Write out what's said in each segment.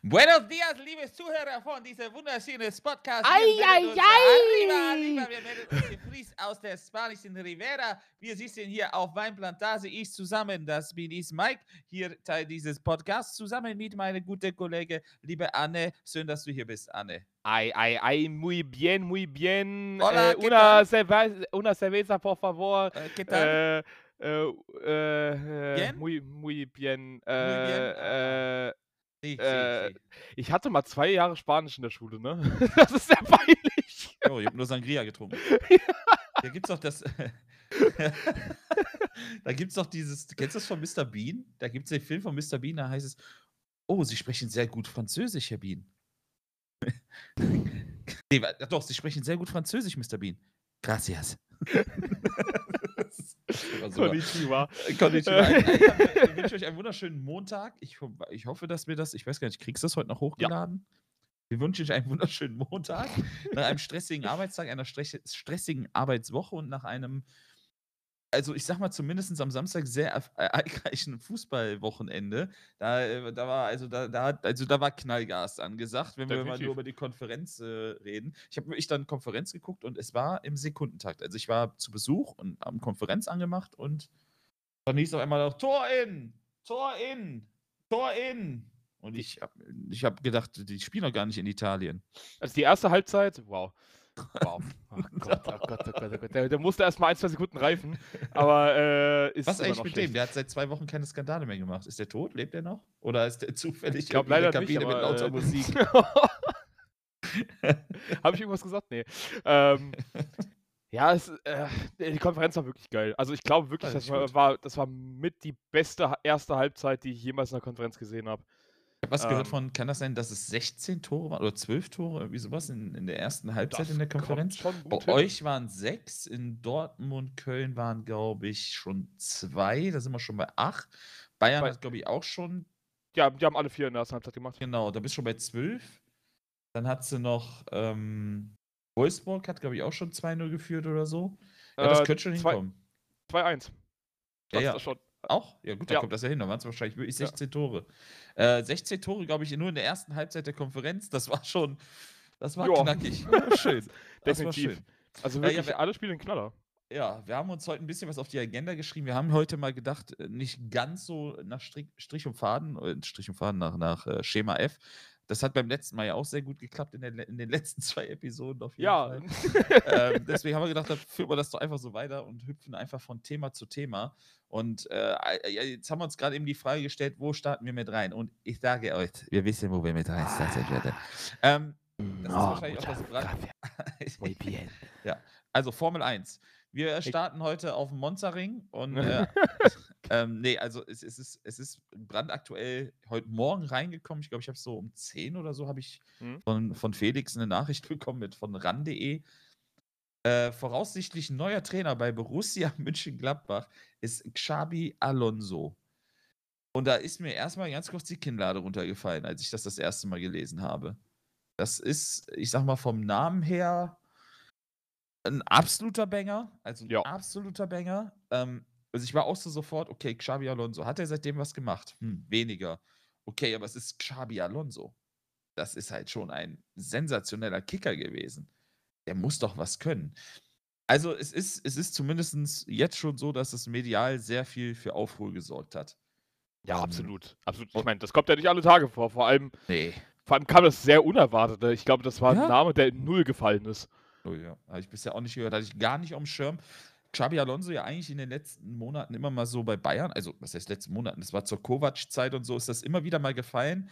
Buenos dias, liebe Zuhörer von diesem wunderschönen Podcast. Melden uns- ei. Arriba, arriba, wir melden uns aus der spanischen Rivera. Wir sitzen hier auf Weinplantage. Ich zusammen, das bin ich, Mike, hier Teil dieses Podcasts, zusammen mit meiner guten Kollege, liebe Anne. Schön, dass du hier bist, Anne. Ay, ay, ay, muy bien, muy bien. Hola, eh, ¿qué una, tal? cerve- una cerveza, por favor. Äh, ¿Qué tal? Eh, eh, eh, eh, Bien? Muy, muy bien. bien, Äh, ah. äh, äh, sí. ich hatte mal zwei Jahre Spanisch in der Schule, ne? Das ist sehr peinlich. Oh, ich habe nur Sangria getrunken. Da gibt's doch das. da gibt's doch dieses. Kennst du das von Mr. Bean? Da gibt's den Film von Mr. Bean, da heißt es: Oh, Sie sprechen sehr gut Französisch, Herr Bean. nee, doch, Sie sprechen sehr gut Französisch, Mr. Bean. Gracias. Konnichiwa. Äh, Konnichiwa. Ich, ich, wünsche euch einen wunderschönen Montag. Ich, ich hoffe, dass wir das, ich weiß gar nicht, kriegst du das heute noch hochgeladen? Wir wünschen euch einen wunderschönen Montag. Nach einem stressigen Arbeitstag, einer stress- stressigen Arbeitswoche und nach einem, also ich sag mal zumindest am Samstag sehr erf- ereigreichen Fußballwochenende. Da, äh, da war also da, da, hat- also da war Knallgas angesagt, wenn wir mal Definitiv. nur über die Konferenz äh, reden. Ich habe wirklich dann Konferenz geguckt und es war im Sekundentakt. Also ich war zu Besuch und haben Konferenz angemacht und dann hieß auf einmal auch Tor in, Tor in, Tor in. Und ich habe ich hab gedacht, die spielen doch gar nicht in Italien. Also die erste Halbzeit, wow. Wow. Oh Gott, oh Gott, oh Gott, oh Gott. Der, der musste erst mal ein, zwei Sekunden reifen. Aber äh, ist Was eigentlich mit schlecht. dem? Der hat seit zwei Wochen keine Skandale mehr gemacht. Ist der tot? Lebt er noch? Oder ist der zufällig Ich glaube irgendwie in leider der nicht, Kabine aber, mit lauter äh, Musik? Habe ich irgendwas gesagt? Nee. Ähm, ja, es, äh, die Konferenz war wirklich geil. Also ich glaube wirklich, Das das war, war, das war mit die beste erste Halbzeit, die ich jemals in einer Konferenz gesehen habe. Ich habe was gehört ähm, von, kann das sein, dass es 16 Tore waren oder 12 Tore, irgendwie sowas in, in der ersten Halbzeit in der Konferenz? Bei hin. euch waren sechs, in Dortmund, Köln waren, glaube ich, schon zwei, da sind wir schon bei acht. Bayern Bei- hat, glaube ich, auch schon, Ja, die haben alle vier in der ersten Halbzeit gemacht. genau, da bist du schon bei zwölf. Dann hat sie noch, ähm, Wolfsburg hat, glaube ich, auch schon 2-0 geführt oder so. Ja, das Äh, könnte schon zwei- hinkommen. 2-1. Ja, Das ja. ist schon. Auch? Ja, gut, da Ja. kommt das ja hin. Da waren es wahrscheinlich wirklich Ja. 16 Tore. Äh, 16 Tore, glaube ich, nur in der ersten Halbzeit der Konferenz. Das war schon, das war Ja. knackig. Ja, schön. Das war Definitiv. schön. Also Ja, ja, wirklich wir- alle Spiele ein Knaller. Ja, wir haben uns heute ein bisschen was auf die Agenda geschrieben. Wir haben heute mal gedacht, äh, nicht ganz so nach Strich, Strich und Faden, äh, Strich und Faden nach, nach äh, Schema F. Das hat beim letzten Mal ja auch sehr gut geklappt in, der, in den letzten zwei Episoden auf jeden Ja. Fall. ähm, deswegen haben wir gedacht, dann führen wir das doch einfach so weiter und hüpfen einfach von Thema zu Thema. Und äh, ja, jetzt haben wir uns gerade eben die Frage gestellt, wo starten wir mit rein? Und ich sage euch, wir wissen, wo wir mit rein starten werden. Ähm, das ist wahrscheinlich auch das. Muy bien. Also Formel 1. Wir starten heute auf dem Monza-Ring und äh, ähm, nee, also es, es, ist, es ist brandaktuell heute Morgen reingekommen. Ich glaube, ich habe so um 10 oder so habe ich Mhm. von, von Felix eine Nachricht bekommen mit von ran.de. Äh, voraussichtlich neuer Trainer bei Borussia München-Gladbach ist Xabi Alonso. Und da ist mir erstmal ganz kurz die Kinnlade runtergefallen, als ich das das erste Mal gelesen habe. Das ist, ich sag mal, vom Namen her ein absoluter Banger. Also ein Ja. absoluter Banger. Ähm, also ich war auch so sofort, okay, Xabi Alonso. Hat er seitdem was gemacht? Hm, weniger. Okay, aber es ist Xabi Alonso. Das ist halt schon ein sensationeller Kicker gewesen. Der muss doch was können. Also es ist, es ist zumindest jetzt schon so, dass es medial sehr viel für Aufruhr gesorgt hat. Ja, Ähm, absolut. absolut. Ich meine, das kommt ja nicht alle Tage vor. Vor allem, Nee. vor allem kam das sehr unerwartet. ne? Ich glaube, das war Ja. ein Name, der in Null gefallen ist. Oh ja, habe ich bisher auch nicht gehört, hatte ich gar nicht auf dem Schirm. Xabi Alonso ja eigentlich in den letzten Monaten immer mal so bei Bayern, also was heißt letzten Monaten, das war zur Kovac-Zeit und so, ist das immer wieder mal gefallen,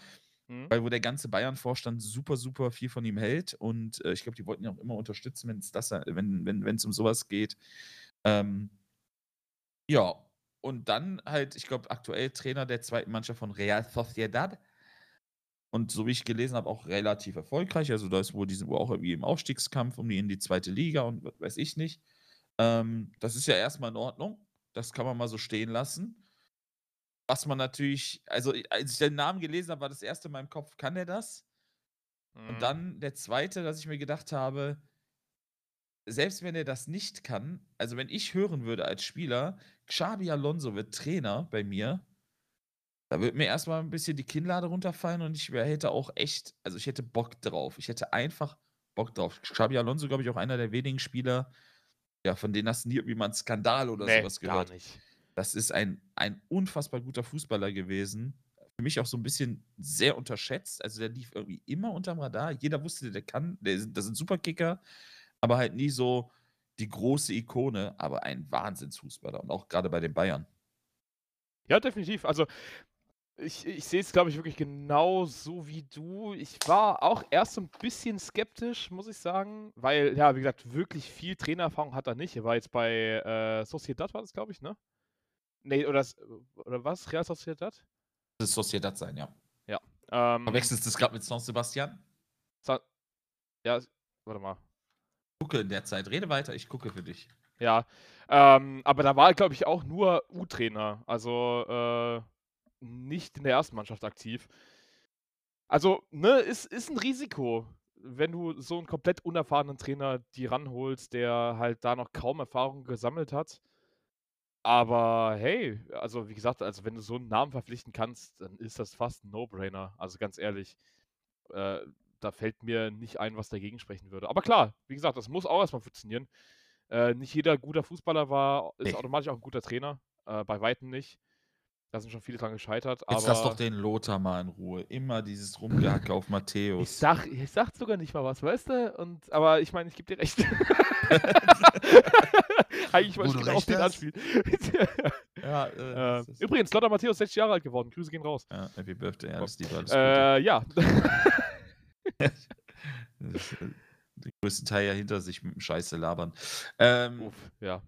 Mhm. weil wo der ganze Bayern-Vorstand super, super viel von ihm hält und äh, ich glaube, die wollten ihn auch immer unterstützen, wenn's das, wenn wenn wenn es um sowas geht. Ähm, ja, und dann halt, ich glaube, aktuell Trainer der zweiten Mannschaft von Real Sociedad. Und so wie ich gelesen habe, auch relativ erfolgreich. Also da ist wohl, die sind wohl auch irgendwie im Aufstiegskampf um die in die zweite Liga und was weiß ich nicht. Ähm, das ist ja erstmal in Ordnung. Das kann man mal so stehen lassen. Was man natürlich, also als ich den Namen gelesen habe, war das erste in meinem Kopf, kann der das? Mhm. Und dann der zweite, dass ich mir gedacht habe, selbst wenn er das nicht kann, also wenn ich hören würde als Spieler, Xabi Alonso wird Trainer bei mir, Da würde mir erstmal ein bisschen die Kinnlade runterfallen und ich wär hätte auch echt also, ich hätte Bock drauf. Ich hätte einfach Bock drauf. Xabi Alonso, glaube ich, auch einer der wenigen Spieler, ja, von denen hast du nie irgendwie mal 'n Skandal oder Ne, sowas gar gehört. nicht. Das ist ein ein unfassbar guter Fußballer gewesen. Für mich auch so 'n bisschen sehr unterschätzt. Also, der lief irgendwie immer unterm Radar. Jeder wusste, der kann der ist das 'n Superkicker, aber halt nie so die große Ikone, aber ein Wahnsinnsfußballer und auch grade bei den Bayern. Ja, definitiv. Also, ich ich sehe es, glaube ich, wirklich genauso wie du. Ich war auch erst so 'n bisschen skeptisch, muss ich sagen, weil, ja, wie gesagt, wirklich viel Trainererfahrung hat er nicht. Er war jetzt bei, äh, Sociedad war das, glaube ich, ne? Ne, oder oder was? Real Sociedad? Das Sociedad sein, ja. Ja, ähm Verwechselst du's grad mit San Sebastian? Sa ja, warte mal. Gucke in der Zeit. Rede weiter, ich gucke für dich. Ja, ähm, aber da war glaube ich, auch nur U-Trainer, also, äh, nicht in der ersten Mannschaft aktiv. Also, ne, ist ist 'n Risiko, wenn du so 'n komplett unerfahrenen Trainer dir ranholst, der halt da noch kaum Erfahrung gesammelt hat. Aber hey, also, wie gesagt, also, wenn du so 'n Namen verpflichten kannst, dann ist das fast 'n No-Brainer. Also, ganz ehrlich, äh, da fällt mir nicht ein, was dagegen sprechen würde. Aber klar, wie gesagt, das muss auch erst mal funktionieren. Äh, nicht jeder guter Fußballer war ist Ne. automatisch auch 'n guter Trainer, äh, bei Weitem nicht. Da sind schon viele dran gescheitert, Jetzt lass doch den Lothar mal in Ruhe. Immer dieses Rumgehacke auf Ich Matthäus. sage ich sage sogar nicht mal was, weißt du? Und aber ich meine, ich gebe dir recht. Eigentlich Wo wollte ich genau auf den anspielen. Ja, äh, Äh, ist übrigens, Lothar Matthäus 60 Jahre alt geworden. Grüße gehen raus. Ja, Happy Birthday, alles Liebe, alles Gute. Äh, ja. Äh, den größten Teil ja hinter sich mit dem Scheiße labern. Ähm, Uff, ja.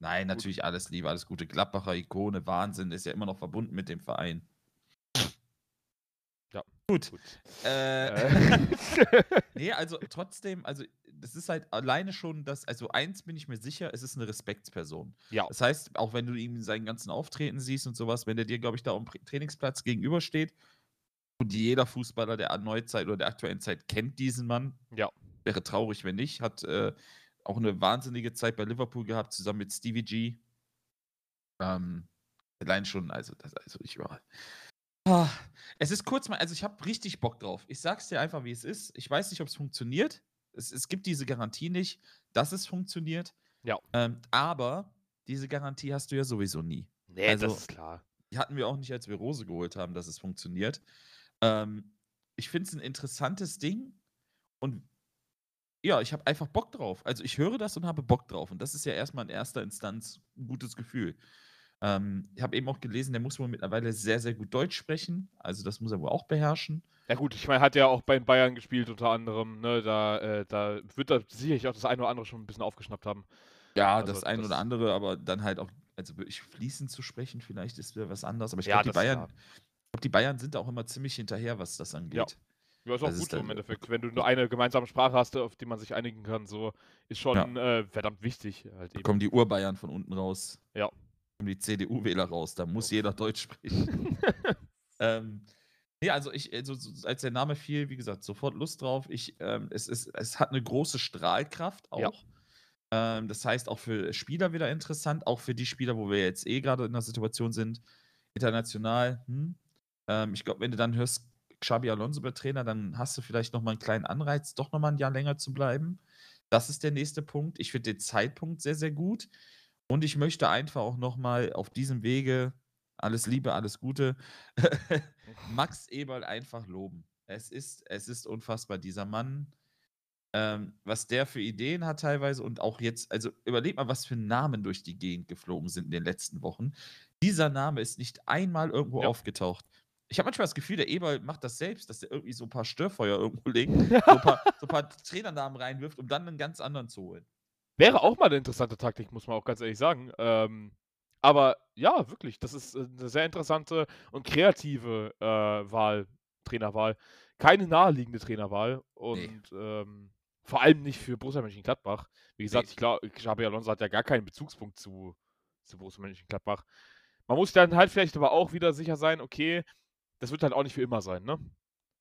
Nein, natürlich alles Liebe, alles Gute. Gladbacher Ikone, Wahnsinn, ist ja immer noch verbunden mit dem Verein. Ja, Gut. gut. Äh, Äh. ne, also trotzdem, also das ist halt alleine schon das also eins bin ich mir sicher, es ist 'ne Respektsperson. Ja. Das heißt, auch wenn du ihm in seinen ganzen Auftreten siehst und so was, wenn der dir, glaube ich, da am Trainingsplatz gegenübersteht und jeder Fußballer der Neuzeit oder der aktuellen Zeit kennt diesen Mann. Ja. Wäre traurig, wenn nicht. Hat, äh, auch 'ne wahnsinnige Zeit bei Liverpool gehabt, zusammen mit Stevie G. Ähm, allein schon, also das also ich war ah, es ist kurz mal also ich habe richtig Bock drauf. Ich sage es dir einfach, wie es ist. Ich weiß nicht, ob's funktioniert. Es es gibt diese Garantie nicht, dass es funktioniert. Ja. Ähm, aber diese Garantie hast du ja sowieso nie. Ne, Also das ist klar. Die hatten wir auch nicht, als wir Rose geholt haben, dass es funktioniert. Ähm, ich finde es 'n interessantes Ding und ja, ich habe einfach Bock drauf. Also, ich höre das und habe Bock drauf und das ist ja erst mal in erster Instanz 'n gutes Gefühl. Ähm, ich habe eben auch gelesen, der muss wohl mittlerweile sehr, sehr gut Deutsch sprechen. Also, das muss er wohl auch beherrschen. Ja gut, ich meine, hat ja auch bei Bayern gespielt unter anderem, ne? Da äh, da wird er sicherlich auch das eine oder andere schon 'n bisschen aufgeschnappt haben. Ja, Also, das ein oder das andere, aber dann halt auch also wirklich fließend zu sprechen, vielleicht ist wieder was anderes. Aber ich Ja, glaube, die Bayern ich glaube, die Bayern sind da auch immer ziemlich hinterher, was das Ja. angeht. Ja, ist auch Das gut ist so im Endeffekt. Wenn du nur eine gemeinsame Sprache hast, auf die man sich einigen kann, so, ist Ja. schon, äh, verdammt wichtig halt Da kommen die Urbayern von unten raus. Ja. Kommen die CDU-Wähler raus, da muss Uff. jeder Deutsch sprechen. Ähm, ne, also ich also so als der Name fiel, wie gesagt, sofort Lust drauf. Ich, ähm es es es hat 'ne große Strahlkraft Ja. auch. Ähm, das heißt auch für Spieler wieder interessant, auch für die Spieler, wo wir jetzt eh grade in 'ner Situation sind, international, hm. Ähm, ich glaube, wenn du dann hörst, Xabi Alonso wird Trainer, dann hast du vielleicht noch mal 'n kleinen Anreiz, doch noch mal 'n Jahr länger zu bleiben. Das ist der nächste Punkt. Ich finde den Zeitpunkt sehr, sehr gut und ich möchte einfach auch noch mal auf diesem Wege alles Liebe, alles Gute, Max Eberl einfach loben. Es ist es ist unfassbar, dieser Mann, ähm, was der für Ideen hat teilweise und auch jetzt also überleg mal, was für Namen durch die Gegend geflogen sind in den letzten Wochen. Dieser Name ist nicht einmal irgendwo Ja. aufgetaucht. Ich habe manchmal das Gefühl, der Eberl macht das selbst, dass der irgendwie so 'n paar Störfeuer irgendwo legt, so 'n paar so paar Trainernamen reinwirft, um dann 'nen ganz anderen zu holen. Wäre auch mal 'ne interessante Taktik, muss man auch ganz ehrlich sagen. Ähm, aber ja, wirklich, das ist, äh, 'ne sehr interessante und kreative, äh, Wahl Trainerwahl. Keine naheliegende Trainerwahl Ne. und, ähm, vor allem nicht für Borussia Mönchengladbach. Wie gesagt, Ne. ich glaube, Xabi Alonso hat ja gar keinen Bezugspunkt zu zu Borussia Mönchengladbach. Man muss dann halt vielleicht aber auch wieder sicher sein, okay, das wird halt auch nicht für immer sein, ne?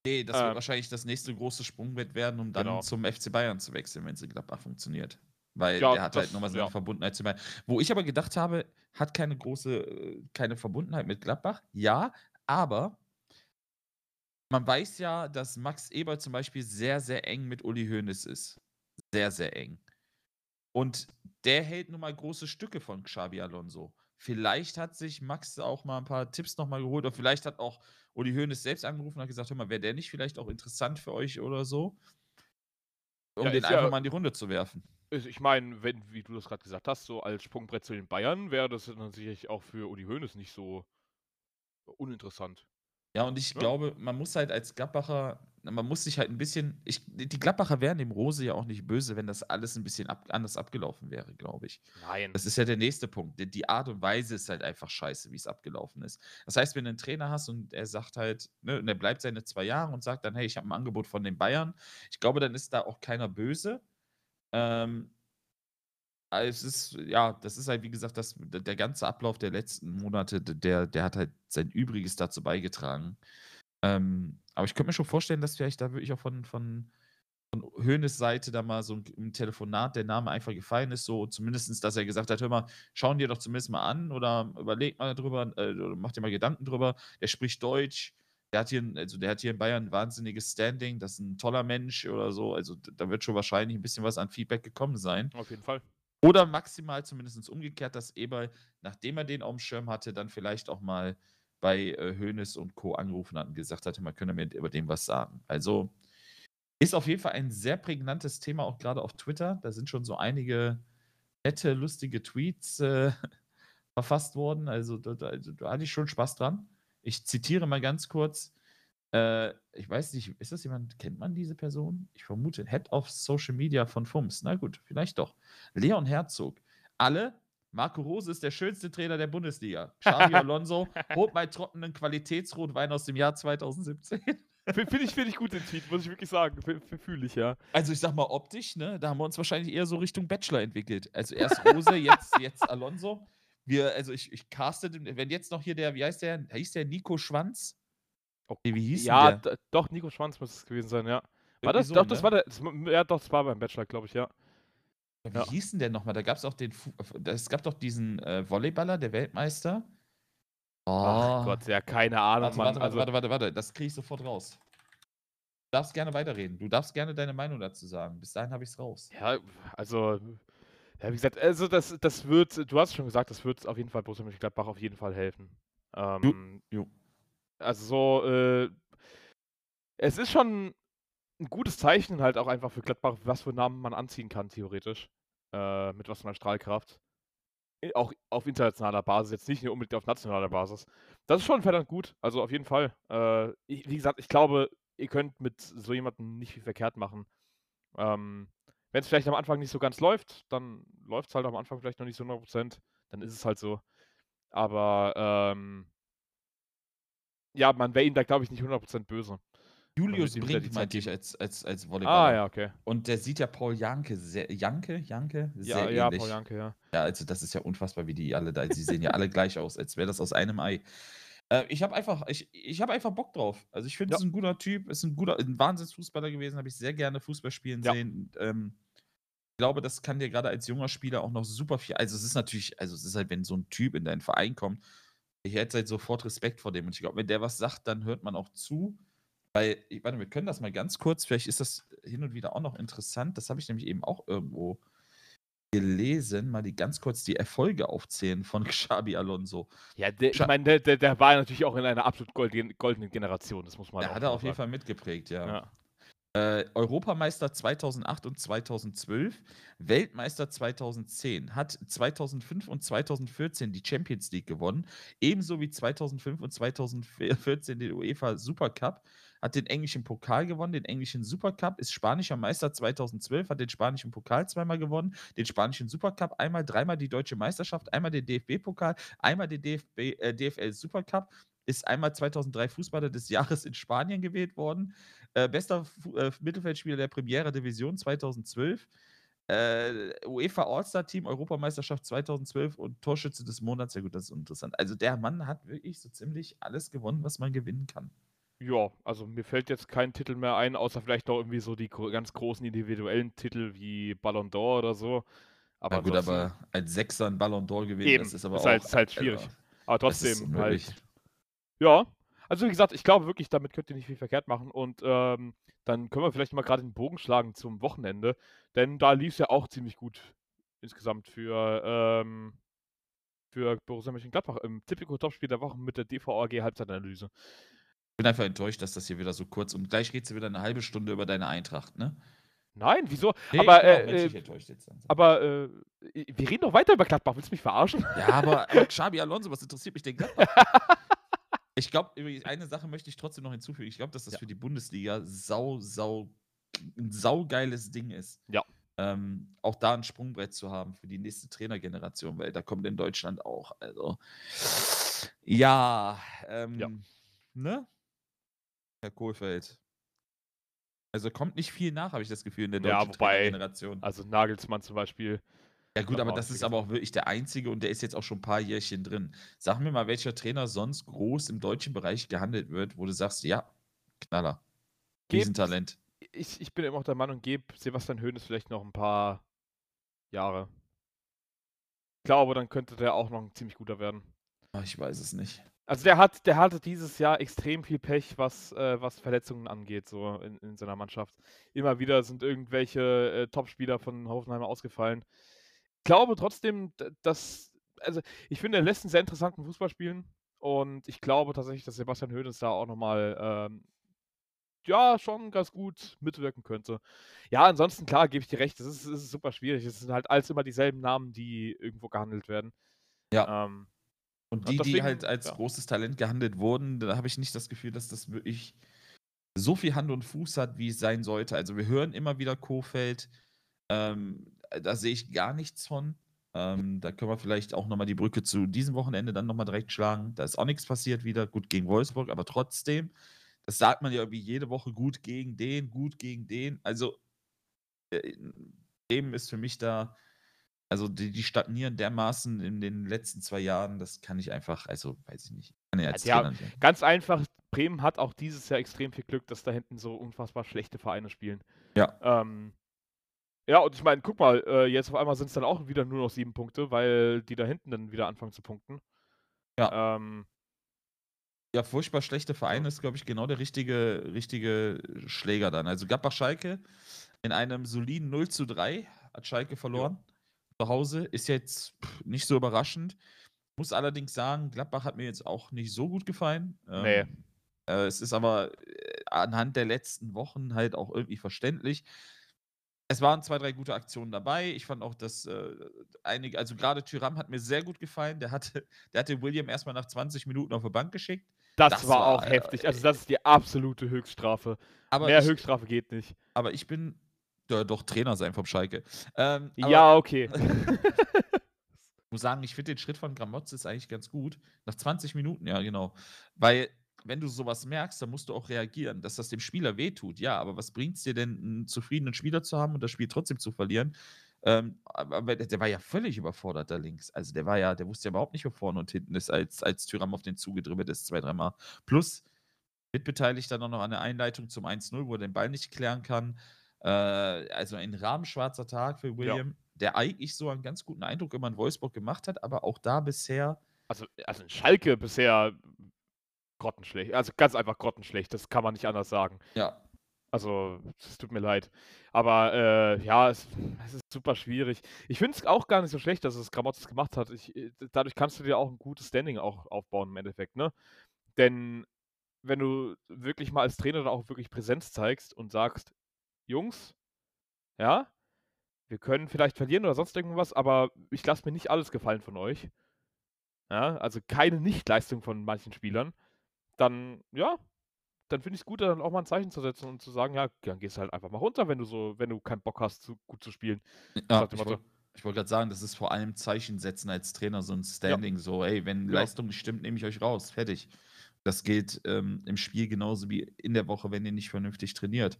Ne, das wird Ähm. wahrscheinlich das nächste große Sprungbrett werden, um dann Genau. zum FC Bayern zu wechseln, wenn's in Gladbach funktioniert. Weil Ja, der hat das halt noch mal so 'ne ja. Verbundenheit zu Bayern. Wo ich aber gedacht habe, hat keine große äh, keine Verbundenheit mit Gladbach. Ja, Aber man weiß ja, dass Max Eber zum Beispiel sehr, sehr eng mit Uli Hoeneß ist. Sehr, sehr eng. Und der hält nun mal große Stücke von Xabi Alonso. Vielleicht hat sich Max auch mal ein paar Tipps nochmal geholt oder vielleicht hat auch Uli Hoeneß selbst angerufen und hat gesagt: „Hör mal, wäre der nicht vielleicht auch interessant für euch oder so?“ Um Ja, den einfach ja mal in die Runde zu werfen. Ich meine, wenn wie du das gerade gesagt hast, so als Sprungbrett zu den Bayern wäre das dann sicherlich auch für Uli Hoeneß nicht so uninteressant, Ja, und ich ne? glaube, man muss halt als Gladbacher man muss sich halt ein bisschen ich die Gladbacher wären dem Rose ja auch nicht böse, wenn das alles ein bisschen ab anders abgelaufen wäre, glaube ich. Nein. Das ist ja der nächste Punkt. D die Art und Weise ist halt einfach scheiße, wie es abgelaufen ist. Das heißt, wenn du 'n Trainer hast und er sagt halt ne, und er bleibt seine 2 Jahre und sagt dann: „Hey, ich habe ein Angebot von den Bayern.“ Ich glaube, dann ist da auch keiner böse. Ähm ah, es ist ja, das ist halt, wie gesagt, das der ganze Ablauf der letzten Monate, der der hat halt sein Übriges dazu beigetragen. Ähm, aber ich könnte mir schon vorstellen, dass vielleicht da wirklich auch von von von Hoeneß Seite da mal so 'n im Telefonat der Name einfach gefallen ist, so zumindestens, dass er gesagt hat: „Hör mal, schau ihn dir doch zumindest mal an oder überleg mal drüber, äh, oder mach dir mal Gedanken drüber. Der spricht Deutsch, der hat hier also, der hat hier in Bayern 'n wahnsinniges Standing, das ist 'n toller Mensch“ oder so. Also, da wird schon wahrscheinlich 'n bisschen was an Feedback gekommen sein. Auf jeden Fall. Oder maximal zumindest umgekehrt, dass Eberl, nachdem er den aufm Schirm hatte, dann vielleicht auch mal bei, äh, Hoeneß und Co. angerufen hat und gesagt hat: „Hör mal, könnt ihr mir über den was sagen?“ Also, ist auf jeden Fall ein sehr prägnantes Thema, auch grade auf Twitter. Da sind schon so einige nette, lustige Tweets, äh, verfasst worden. Also, da da also, da hatte ich schon Spaß dran. Ich zitiere mal ganz kurz, äh, ich weiß nicht, ist das jemand kennt man diese Person? Ich vermute Head of Social Media von FUMS. Na gut, vielleicht doch. Leon Herzog: „Alle, Marco Rose ist der schönste Trainer der Bundesliga. Xabi Alonso holt mal trockenen Qualitätsrotwein aus dem Jahr 2017.“ Fi finde ich finde ich gut den Tweet, muss ich wirklich sagen. Fühle ich, ja. Also, ich sage mal, optisch, ne, da haben wir uns wahrscheinlich eher so Richtung Bachelor entwickelt. Also, erst Rose, jetzt jetzt Alonso. Wir also, ich ich caste den wenn jetzt noch hier der wie heißt der? Hieß der Nico Schwanz? O Ne, wie hieß ja, der? d doch, Nico Schwanz muss es gewesen sein, ja. War das? so, Doch, das ne? war der das ja doch, das war beim Bachelor, glaube ich, ja. Wie Ja. hieß 'n der noch mal? Da gab's auch den f es gab doch diesen, äh, Volleyballer, der Weltmeister. Ach Oh. Gott, ja, keine Ahnung, Warte, Mann. warte, warte, Also warte, warte, warte, das kriege ich sofort raus. Du darfst gerne weiterreden. Du darfst gerne deine Meinung dazu sagen. Bis dahin habe ich's raus. Ja, also, ja, wie gesagt, also, das das wird du hast schon gesagt, das wird auf jeden Fall Borussia Mönchengladbach auf jeden Fall helfen. Jo, Ähm, jo. also, so, äh es ist schon 'n gutes Zeichen halt auch einfach für Gladbach, was für Namen man anziehen kann theoretisch, äh, mit was für 'ner Strahlkraft. Auch auf internationaler Basis, jetzt nicht nur unbedingt auf nationaler Basis. Das ist schon verdammt gut, also, auf jeden Fall. Äh, wie gesagt, ich glaube, ihr könnt mit so jemandem nicht viel verkehrt machen. Ähm, wenn's vielleicht am Anfang nicht so ganz läuft, dann läuft's halt am Anfang vielleicht noch nicht zu 100 %, dann ist es halt so. Aber, ähm ja, man wäre ihm da, glaube ich, nicht 100 % böse. Julius würde ihm da die Brink Zeit meinte ich als als als Ah, Volleyballer. ja, okay. Und der sieht ja Paul Janke sehr Janke? Janke? Ja, Sehr ja, ähnlich. Paul Janke, ja. Ja, also, das ist ja unfassbar, wie die alle da sie sehen ja alle gleich aus, als wäre das aus einem Ei. Äh, ich habe einfach ich ich habe einfach Bock drauf. Also, ich finde, Ja. ist 'n guter Typ, ist 'n guter 'n Wahnsinnsfußballer gewesen, habe ich sehr gerne Fußball spielen Ja. sehen. Ähm, ich glaube, das kann dir grade als junger Spieler auch noch super viel also, es ist natürlich also, es ist halt, wenn so 'n Typ in deinen Verein kommt, ich hätte halt sofort Respekt vor dem und ich glaube, wenn der was sagt, dann hört man auch zu. Weil i warte, wir können das mal ganz kurz vielleicht ist das hin und wieder auch noch interessant. Das habe ich nämlich eben auch irgendwo gelesen, mal die ganz kurz die Erfolge aufzählen von Xabi Alonso. Ja, der ich meine, der der der war natürlich auch in einer absolut goldigen goldenen Generation, das muss man Ja, auch hat er auf jeden. Fall mitgeprägt, ja. Ja. Äh, Europameister 2008 und 2012, Weltmeister 2010, hat 2005 und 2014 die Champions League gewonnen, ebenso wie 2005 und 2004 14 den UEFA Supercup, hat den englischen Pokal gewonnen, den englischen Supercup, ist spanischer Meister 2012, hat den spanischen Pokal zweimal gewonnen, den spanischen Supercup einmal, dreimal die Deutsche Meisterschaft, einmal den DFB-Pokal, einmal den DFB äh, DFL Supercup, ist einmal 2003 Fußballer des Jahres in Spanien gewählt worden, äh, bester Fu äh, Mittelfeldspieler der Primera División 2012, äh, UEFA All-Star-Team, Europameisterschaft 2012 und Torschütze des Monats. Ja gut, das ist interessant. Also, der Mann hat wirklich so ziemlich alles gewonnen, was man gewinnen kann. Ja, also, mir fällt jetzt kein Titel mehr ein, außer vielleicht noch irgendwie so die ganz großen individuellen Titel wie Ballon d'Or oder so. Aber Na gut, aber als Sechser 'n Ballon d'Or gewinnen, Eben, das ist aber ist auch halt ist halt schwierig. Aber trotzdem halt ja, Also, wie gesagt, ich glaube wirklich, damit könnt ihr nicht viel verkehrt machen und, ähm, dann können wir vielleicht mal grade den Bogen schlagen zum Wochenende, denn da lief's ja auch ziemlich gut insgesamt für, ähm für Borussia Mönchengladbach im Tipico-Topspiel der Woche mit der DVAG Halbzeitanalyse. Bin einfach enttäuscht, dass das hier wieder so kurz und gleich redst du wieder 'ne 1/2 Stunde über deine Eintracht, ne? Nein, wieso? Ne, Aber, ich bin auch äh, äh, enttäuscht jetzt langsam. aber, äh, wir reden doch weiter über Gladbach. Willst du mich verarschen? Ja, aber aber Xabi Alonso, was interessiert mich denn Gladbach? Ich glaube eine Sache möchte ich trotzdem noch hinzufügen. Ich glaube, dass das Ja. für die Bundesliga sau, sau 'n saugeiles Ding ist. Ja. Ähm, auch da 'n Sprungbrett zu haben für die nächste Trainergeneration, weil da kommt in Deutschland auch also ja, ähm, ne? Herr Kohlfeld. Also, kommt nicht viel nach, habe ich das Gefühl, in der Ja, deutschen wobei Trainergeneration. also, Nagelsmann zum Beispiel Ja gut, aber das ist aber auch wirklich der Einzige und der ist jetzt auch schon 'n paar Jährchen drin. Sag mir mal, welcher Trainer sonst groß im deutschen Bereich gehandelt wird, wo du sagst: „Ja, Knaller, Riesentalent.“ ich ich bin immer noch der Meinung, gebe Sebastian Hoeneß vielleicht noch 'n paar Jahre. Glaube, dann könnte der auch noch 'n ziemlich guter werden. Ah, ich weiß es nicht. Also, der hat der hatte dieses Jahr extrem viel Pech, was äh, was Verletzungen angeht, so in in seiner Mannschaft. Immer wieder sind irgendwelche, äh, Topspieler von Hoffenheim ausgefallen. Glaube trotzdem, dass also, ich finde, er lässt 'n sehr interessanten Fußball spielen und ich glaube tatsächlich, dass Sebastian Hoeneß da auch noch mal, ähm, ja, schon ganz gut mitwirken könnte. Ja, ansonsten, klar, gebe ich dir recht, das ist ist super schwierig. Es sind halt alles immer dieselben Namen, die irgendwo gehandelt werden. Ja. Ähm, Und und die, die deswegen halt als ja. großes Talent gehandelt wurden, da habe ich nicht das Gefühl, dass das wirklich so viel Hand und Fuß hat, wie es sein sollte. Also, wir hören immer wieder Kohfeldt, ähm, da sehe ich gar nichts von. Ähm, da können wir vielleicht auch noch mal die Brücke zu diesem Wochenende dann noch mal direkt schlagen. Da ist auch nix passiert wieder. Gut, gegen Wolfsburg, aber trotzdem, das sagt man ja irgendwie jede Woche: „Gut gegen den, gut gegen den.“ Also, äh, Bremen ist für mich da also, die die stagnieren dermaßen in den letzten 2 Jahren, das kann ich einfach also, weiß ich nicht. Kann ja als Ja, Trainer nicht ganz einfach, Bremen hat auch dieses Jahr extrem viel Glück, dass da hinten so unfassbar schlechte Vereine spielen. Ja. Ähm, ja, und ich meine, guck mal, äh, jetzt auf einmal sind's dann auch wieder nur noch 7 Punkte, weil die da hinten dann wieder anfangen zu punkten. Ja. Ähm Ja, furchtbar schlechte Vereine Ja. ist, glaube ich, genau der richtige richtige Schläger dann. Also, Gladbach-Schalke in einem soliden 0:3 hat Schalke verloren. Zu Hause ist jetzt nicht so überraschend. Muss allerdings sagen, Gladbach hat mir jetzt auch nicht so gut gefallen. Ne. Ähm, äh, es ist aber, äh, anhand der letzten Wochen halt auch irgendwie verständlich. Es waren 2, 3 gute Aktionen dabei. Ich fand auch, dass, äh, einige also, grade Thuram hat mir sehr gut gefallen. Der hatte der hatte William erst mal nach 20 Minuten auf die Bank geschickt. Das, Das war war, auch äh, heftig. Also, das ist die absolute Höchststrafe. Aber Mehr ich Höchststrafe geht nicht. aber ich bin ja, doch Trainer sein vom Schalke. Ähm, Ja, okay. muss sagen, ich finde den Schritt von Gramotzes eigentlich ganz gut. Nach 20 Minuten, ja, genau. Weil, wenn du so was merkst, dann musst du auch reagieren, dass das dem Spieler wehtut. Ja, aber was bringt's dir denn, 'n zufriedenen Spieler zu haben und das Spiel trotzdem zu verlieren? Ähm, aber der war ja völlig überfordert da links. Also, der war ja der wusste ja überhaupt nicht, wo vorne und hinten ist, als als Thuram auf den zugedribbelt ist 2, dreimal. Plus mitbeteiligt dann auch noch an der Einleitung zum 1:0, wo er den Ball nicht klären kann. Äh, also, ein rabenschwarzer Tag für Ja. William, der eigentlich so einen ganz guten Eindruck immer in Wolfsburg gemacht hat, aber auch da bisher Also also, in Schalke bisher grottenschlecht. Also, ganz einfach grottenschlecht. Das kann man nicht anders sagen. Ja. Also, es tut mir leid. Aber, äh, ja, es es ist super schwierig. Ich finde es auch gar nicht so schlecht, dass es Gramotzes gemacht hat. Ich äh, dadurch kannst du dir auch 'n gutes Standing auch aufbauen im Endeffekt, ne? Denn wenn du wirklich mal als Trainer dann auch wirklich Präsenz zeigst und sagst: „Jungs, ja, wir können vielleicht verlieren oder sonst irgendwas, aber ich lasse mir nicht alles gefallen von euch.“ Ja, also, keine Nichtleistung von manchen Spielern. Dann ja, dann finde ich's gut, dann auch mal 'n Zeichen zu setzen und zu sagen: „Ja, dann gehst du halt einfach mal runter, wenn du so wenn du keinen Bock hast, so gut zu spielen.“ So Ja, ich wollte ich wollte grad sagen, das ist vor allem Zeichen setzen als Trainer, so 'n Standing, so: „Ey, wenn Ja. Leistung nicht stimmt, nehme ich euch raus, fertig.“ Das gilt, ähm, im Spiel genauso wie in der Woche, wenn ihr nicht vernünftig trainiert.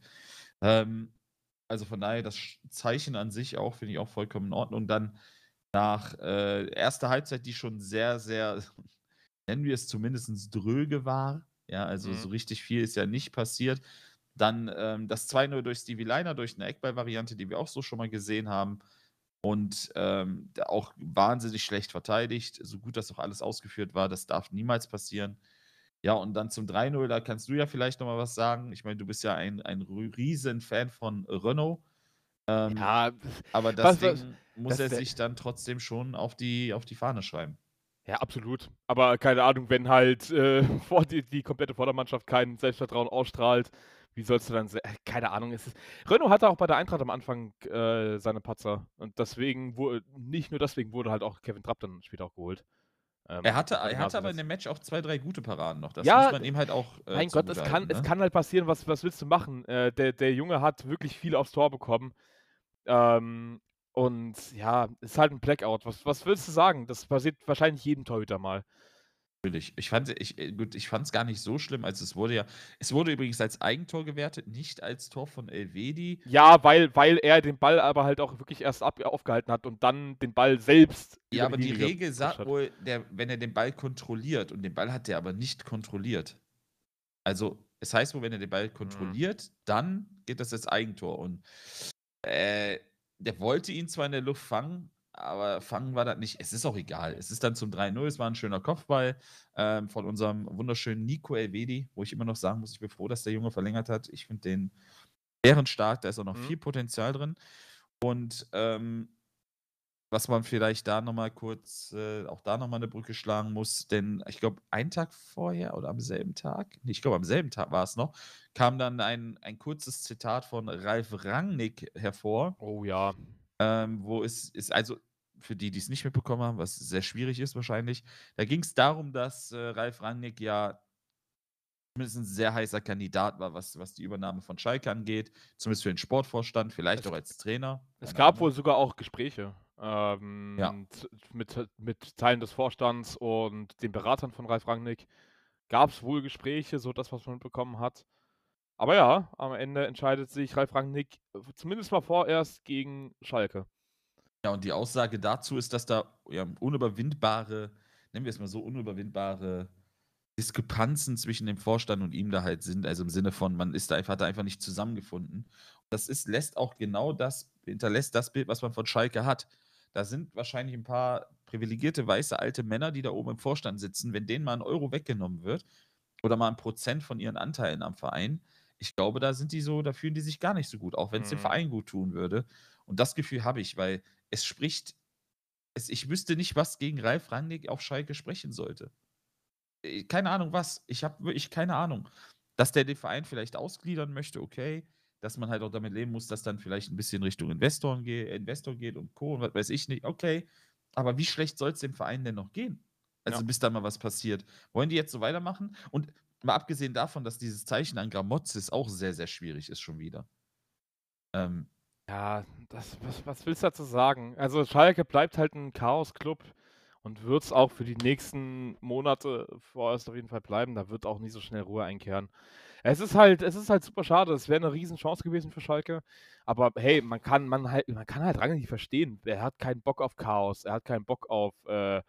Ähm, also, von daher das Zeichen an sich auch finde ich auch vollkommen in Ordnung. Dann nach, äh, 1. Halbzeit, die schon sehr, sehr, nennen wir es zumindestens dröge war. Ja, also, Mhm. so richtig viel ist ja nicht passiert. Dann, ähm, das 2:0 durch Stevie Lainer, durch 'ne Eckball-Variante, die wir auch so schon mal gesehen haben. Und, ähm, auch wahnsinnig schlecht verteidigt. So gut das auch alles ausgeführt war, das darf niemals passieren. Ja, und dann zum 3:0, da kannst du ja vielleicht noch mal was sagen. Ich meine, du bist ja ein ein Riesenfan von Renault. Ähm, Ja, aber das was Ding muss das er sich dann trotzdem schon auf die auf die Fahne schreiben. Ja, absolut. Aber keine Ahnung, wenn halt, äh, vor die die komplette Vordermannschaft kein Selbstvertrauen ausstrahlt, wie sollst du dann äh, keine Ahnung, es ist Renault hatte auch bei der Eintracht am Anfang, äh, seine Patzer und deswegen wu nicht nur deswegen wurde halt auch Kevin Trapp dann später auch geholt. Er Ähm, hatte vor die er hatte Nase aber in dem Match auch 2, 3 gute Paraden noch. Das muss Ja, man ihm halt auch, äh, mein Gott, es kann zugutehalten, es ne? kann halt passieren, was was willst du machen? Äh, der der Junge hat wirklich viel aufs Tor bekommen. Ähm, und ja, ist halt 'n Blackout. Was was willst du sagen? Das passiert wahrscheinlich jedem Torhüter mal. Natürlich. Ich fand ich äh, gut, ich fand's gar nicht so schlimm. Also, es wurde ja es wurde übrigens als Eigentor gewertet, nicht als Tor von Elvedi. Ja, weil weil er den Ball aber halt auch wirklich erst ab aufgehalten hat und dann den Ball selbst Ja, aber die Regel sagt wohl, der wenn er den Ball kontrolliert und den Ball hat der aber nicht kontrolliert. Also, es heißt wohl, wenn er den Ball Mhm. kontrolliert, dann geht das als Eigentor und, äh, der wollte ihn zwar in der Luft fangen, aber fangen war das nicht. Es ist auch egal. Es ist dann zum 3:0. Es war 'n schöner Kopfball, ähm, von unserem wunderschönen Nico Elvedi, wo ich immer noch sagen muss, ich bin froh, dass der Junge verlängert hat. Ich finde den bärenstark, da ist auch noch Mhm. viel Potenzial drin. Und, ähm, was man vielleicht da noch mal kurz äh, auch da noch mal 'ne Brücke schlagen muss, denn ich glaube, einen Tag vorher oder am selben Tag ich glaube, am selben Tag war's noch, kam dann ein ein kurzes Zitat von Ralf Rangnick hervor Oh ja. ähm, wo es es also, für die, die's nicht mitbekommen haben, was sehr schwierig ist wahrscheinlich, da ging's darum, dass, äh, Ralf Rangnick ja zumindest 'n sehr heißer Kandidat war, was was die Übernahme von Schalke angeht, zumindest für den Sportvorstand, vielleicht Es auch als Trainer, es gab Ahnung. wohl sogar auch Gespräche, Ja. ähm, z mit mit Teilen des Vorstands und den Beratern von Ralf Rangnick gab's wohl Gespräche, so das, was man mitbekommen hat. Aber ja, am Ende entscheidet sich Ralf Rangnick zumindest mal vorerst gegen Schalke. Ja, und die Aussage dazu ist, dass da, ja, unüberwindbare nennen wir es mal so, unüberwindbare Diskrepanzen zwischen dem Vorstand und ihm da halt sind. Also, im Sinne von, man ist da einfach hat da einfach nicht zusammengefunden. Das ist lässt auch genau das hinterlässt das Bild, was man von Schalke hat. Da sind wahrscheinlich 'n paar privilegierte, weiße, alte Männer, die da oben im Vorstand sitzen. Wenn denen mal 'n Euro weggenommen wird oder mal 'n Prozent von ihren Anteilen am Verein, ich glaube, da sind die so da fühlen die sich gar nicht so gut, auch wenn's dem Mhm. Verein gut tun würde. Und das Gefühl habe ich, weil es spricht es ich wüsste nicht, was gegen Ralf Rangnick auf Schalke sprechen sollte. Äh, keine Ahnung was. Ich habe wirklich keine Ahnung. Dass der den Verein vielleicht ausgliedern möchte, okay. Dass man halt auch damit leben muss, dass dann vielleicht 'n bisschen Richtung Investoren ge Investor geht und Co. und was weiß ich nicht, okay. Aber wie schlecht soll's dem Verein denn noch gehen? Ja. Also, bis da mal was passiert. Wollen die jetzt so weitermachen? Und mal abgesehen davon, dass dieses Zeichen an Gramotzis auch sehr, sehr schwierig ist schon wieder. Ähm. Ja, das was was willst du dazu sagen? Also, Schalke bleibt halt 'n Chaosklub und wird's auch für die nächsten Monate vorerst auf jeden Fall bleiben. Da wird auch nicht so schnell Ruhe einkehren. Es ist halt es ist halt super schade. Es wäre 'ne Riesenchance gewesen für Schalke. Aber hey, man kann man halt man kann halt Rangnick verstehen. Er hat keinen Bock auf Chaos. Er hat keinen Bock auf, äh,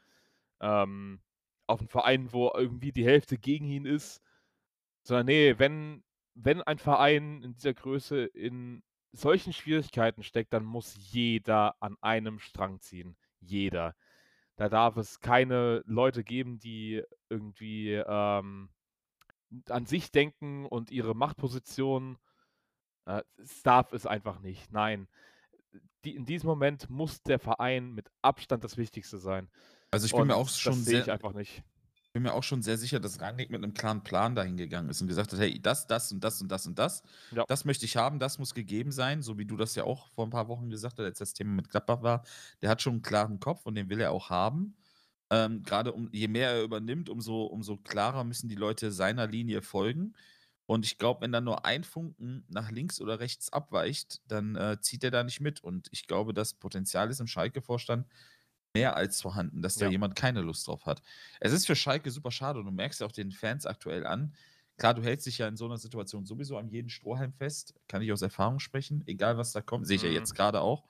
ähm auf 'n Verein, wo irgendwie die Hälfte gegen ihn ist. Sondern ne, wenn wenn ein Verein in dieser Größe in solchen Schwierigkeiten steckt, dann muss jeder an einem Strang ziehen. Jeder. Da darf es keine Leute geben, die irgendwie, ähm, an sich denken und ihre Machtposition äh, es darf es einfach nicht. Nein. Die in diesem Moment muss der Verein mit Abstand das Wichtigste sein. Also, ich bin mir Und auch das schon sehe sehr ich einfach nicht. Bin mir auch schon sehr sicher, dass Rangnick mit 'nem klaren Plan da hingegangen ist und gesagt hat: „Hey, das, das und das und das und das, Ja. das möchte ich haben, das muss gegeben sein“, so wie du das ja auch vor 'n paar Wochen gesagt hast, als das Thema mit Gladbach war. Der hat schon 'n klaren Kopf und den will er auch haben. Ähm, grade um je mehr er übernimmt, umso umso klarer müssen die Leute seiner Linie folgen. Und ich glaube, wenn da nur ein Funken nach links oder rechts abweicht, dann, äh, zieht er da nicht mit. Und ich glaube, das Potenzial ist im Schalke-Vorstand mehr als vorhanden, dass da Ja. jemand keine Lust drauf hat. Es ist für Schalke super schade und du merkst ja auch den Fans aktuell an. Klar, du hältst dich ja in so 'ner Situation sowieso an jeden Strohhalm fest, kann ich aus Erfahrung sprechen, egal was da kommt, sehe ich ja Mhm. jetzt grade auch.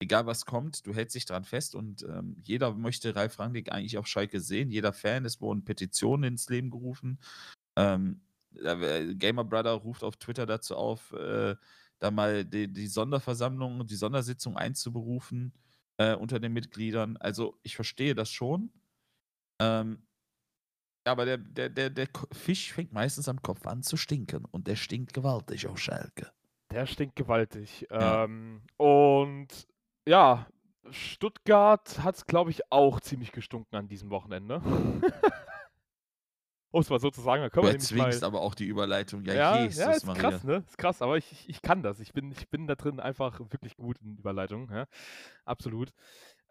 Egal was kommt, du hältst dich dran fest und, ähm, jeder möchte Ralf Rangnick eigentlich auf Schalke sehen. Jeder Fan, es wurden Petitionen ins Leben gerufen. Ähm, äh, Gamer Brother ruft auf Twitter dazu auf, äh, da mal die die Sonderversammlung, die Sondersitzung einzuberufen, äh, unter den Mitgliedern. Also, ich verstehe das schon. Ähm aber der der der der Fisch fängt meistens am Kopf an zu stinken und der stinkt gewaltig auf Schalke. Der stinkt gewaltig. Ja. Ähm, und ja, Stuttgart hat's, glaube ich, auch ziemlich gestunken an diesem Wochenende. Um's mal so zu sagen, da können Du erzwingst mal aber auch die Überleitung. Ja, Ja, ja, Jesus ist Maria. krass, ne? Ist krass, aber ich ich ich kann das. Ich bin ich bin da drin einfach wirklich gut in Überleitungen, ja, absolut.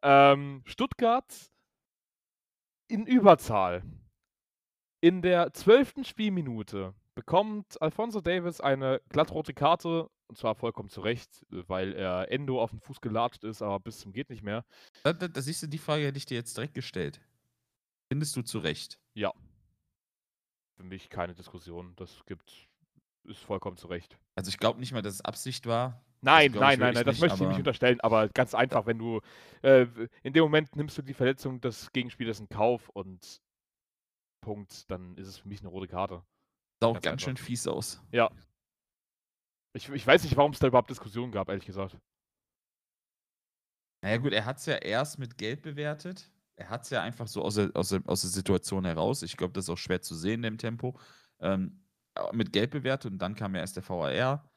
Ähm, Stuttgart in Überzahl. In der 12. Spielminute bekommt Alphonso Davies eine glattrote Karte und zwar vollkommen zu Recht, weil er Endo auf 'n Fuß gelatscht ist, aber bis zum geht nicht mehr. Da da da siehst du, die Frage hätte ich dir jetzt direkt gestellt. Findest du zu Recht? Ja. Für mich keine Diskussion. Das gibt ist vollkommen zu Recht. Also, ich glaube nicht mal, dass es Absicht war. Nein, glaube nein, ich nein, nein, das nicht, möchte ich nicht unterstellen, aber ganz einfach, wenn du äh, in dem Moment nimmst du die Verletzung des Gegenspielers in Kauf und Punkt, dann ist es für mich 'ne rote Karte. Sah auch Ganz ganz schön fies aus. Ja. Ich ich weiß nicht, warum's da überhaupt Diskussionen gab, ehrlich gesagt. Na ja gut, er hat's ja erst mit Gelb bewertet. Er hat's ja einfach so aus der aus der aus der Situation heraus ich glaube, das ist auch schwer zu sehen in dem Tempo, ähm, äh, mit Gelb bewertet und dann kam ja erst der VAR.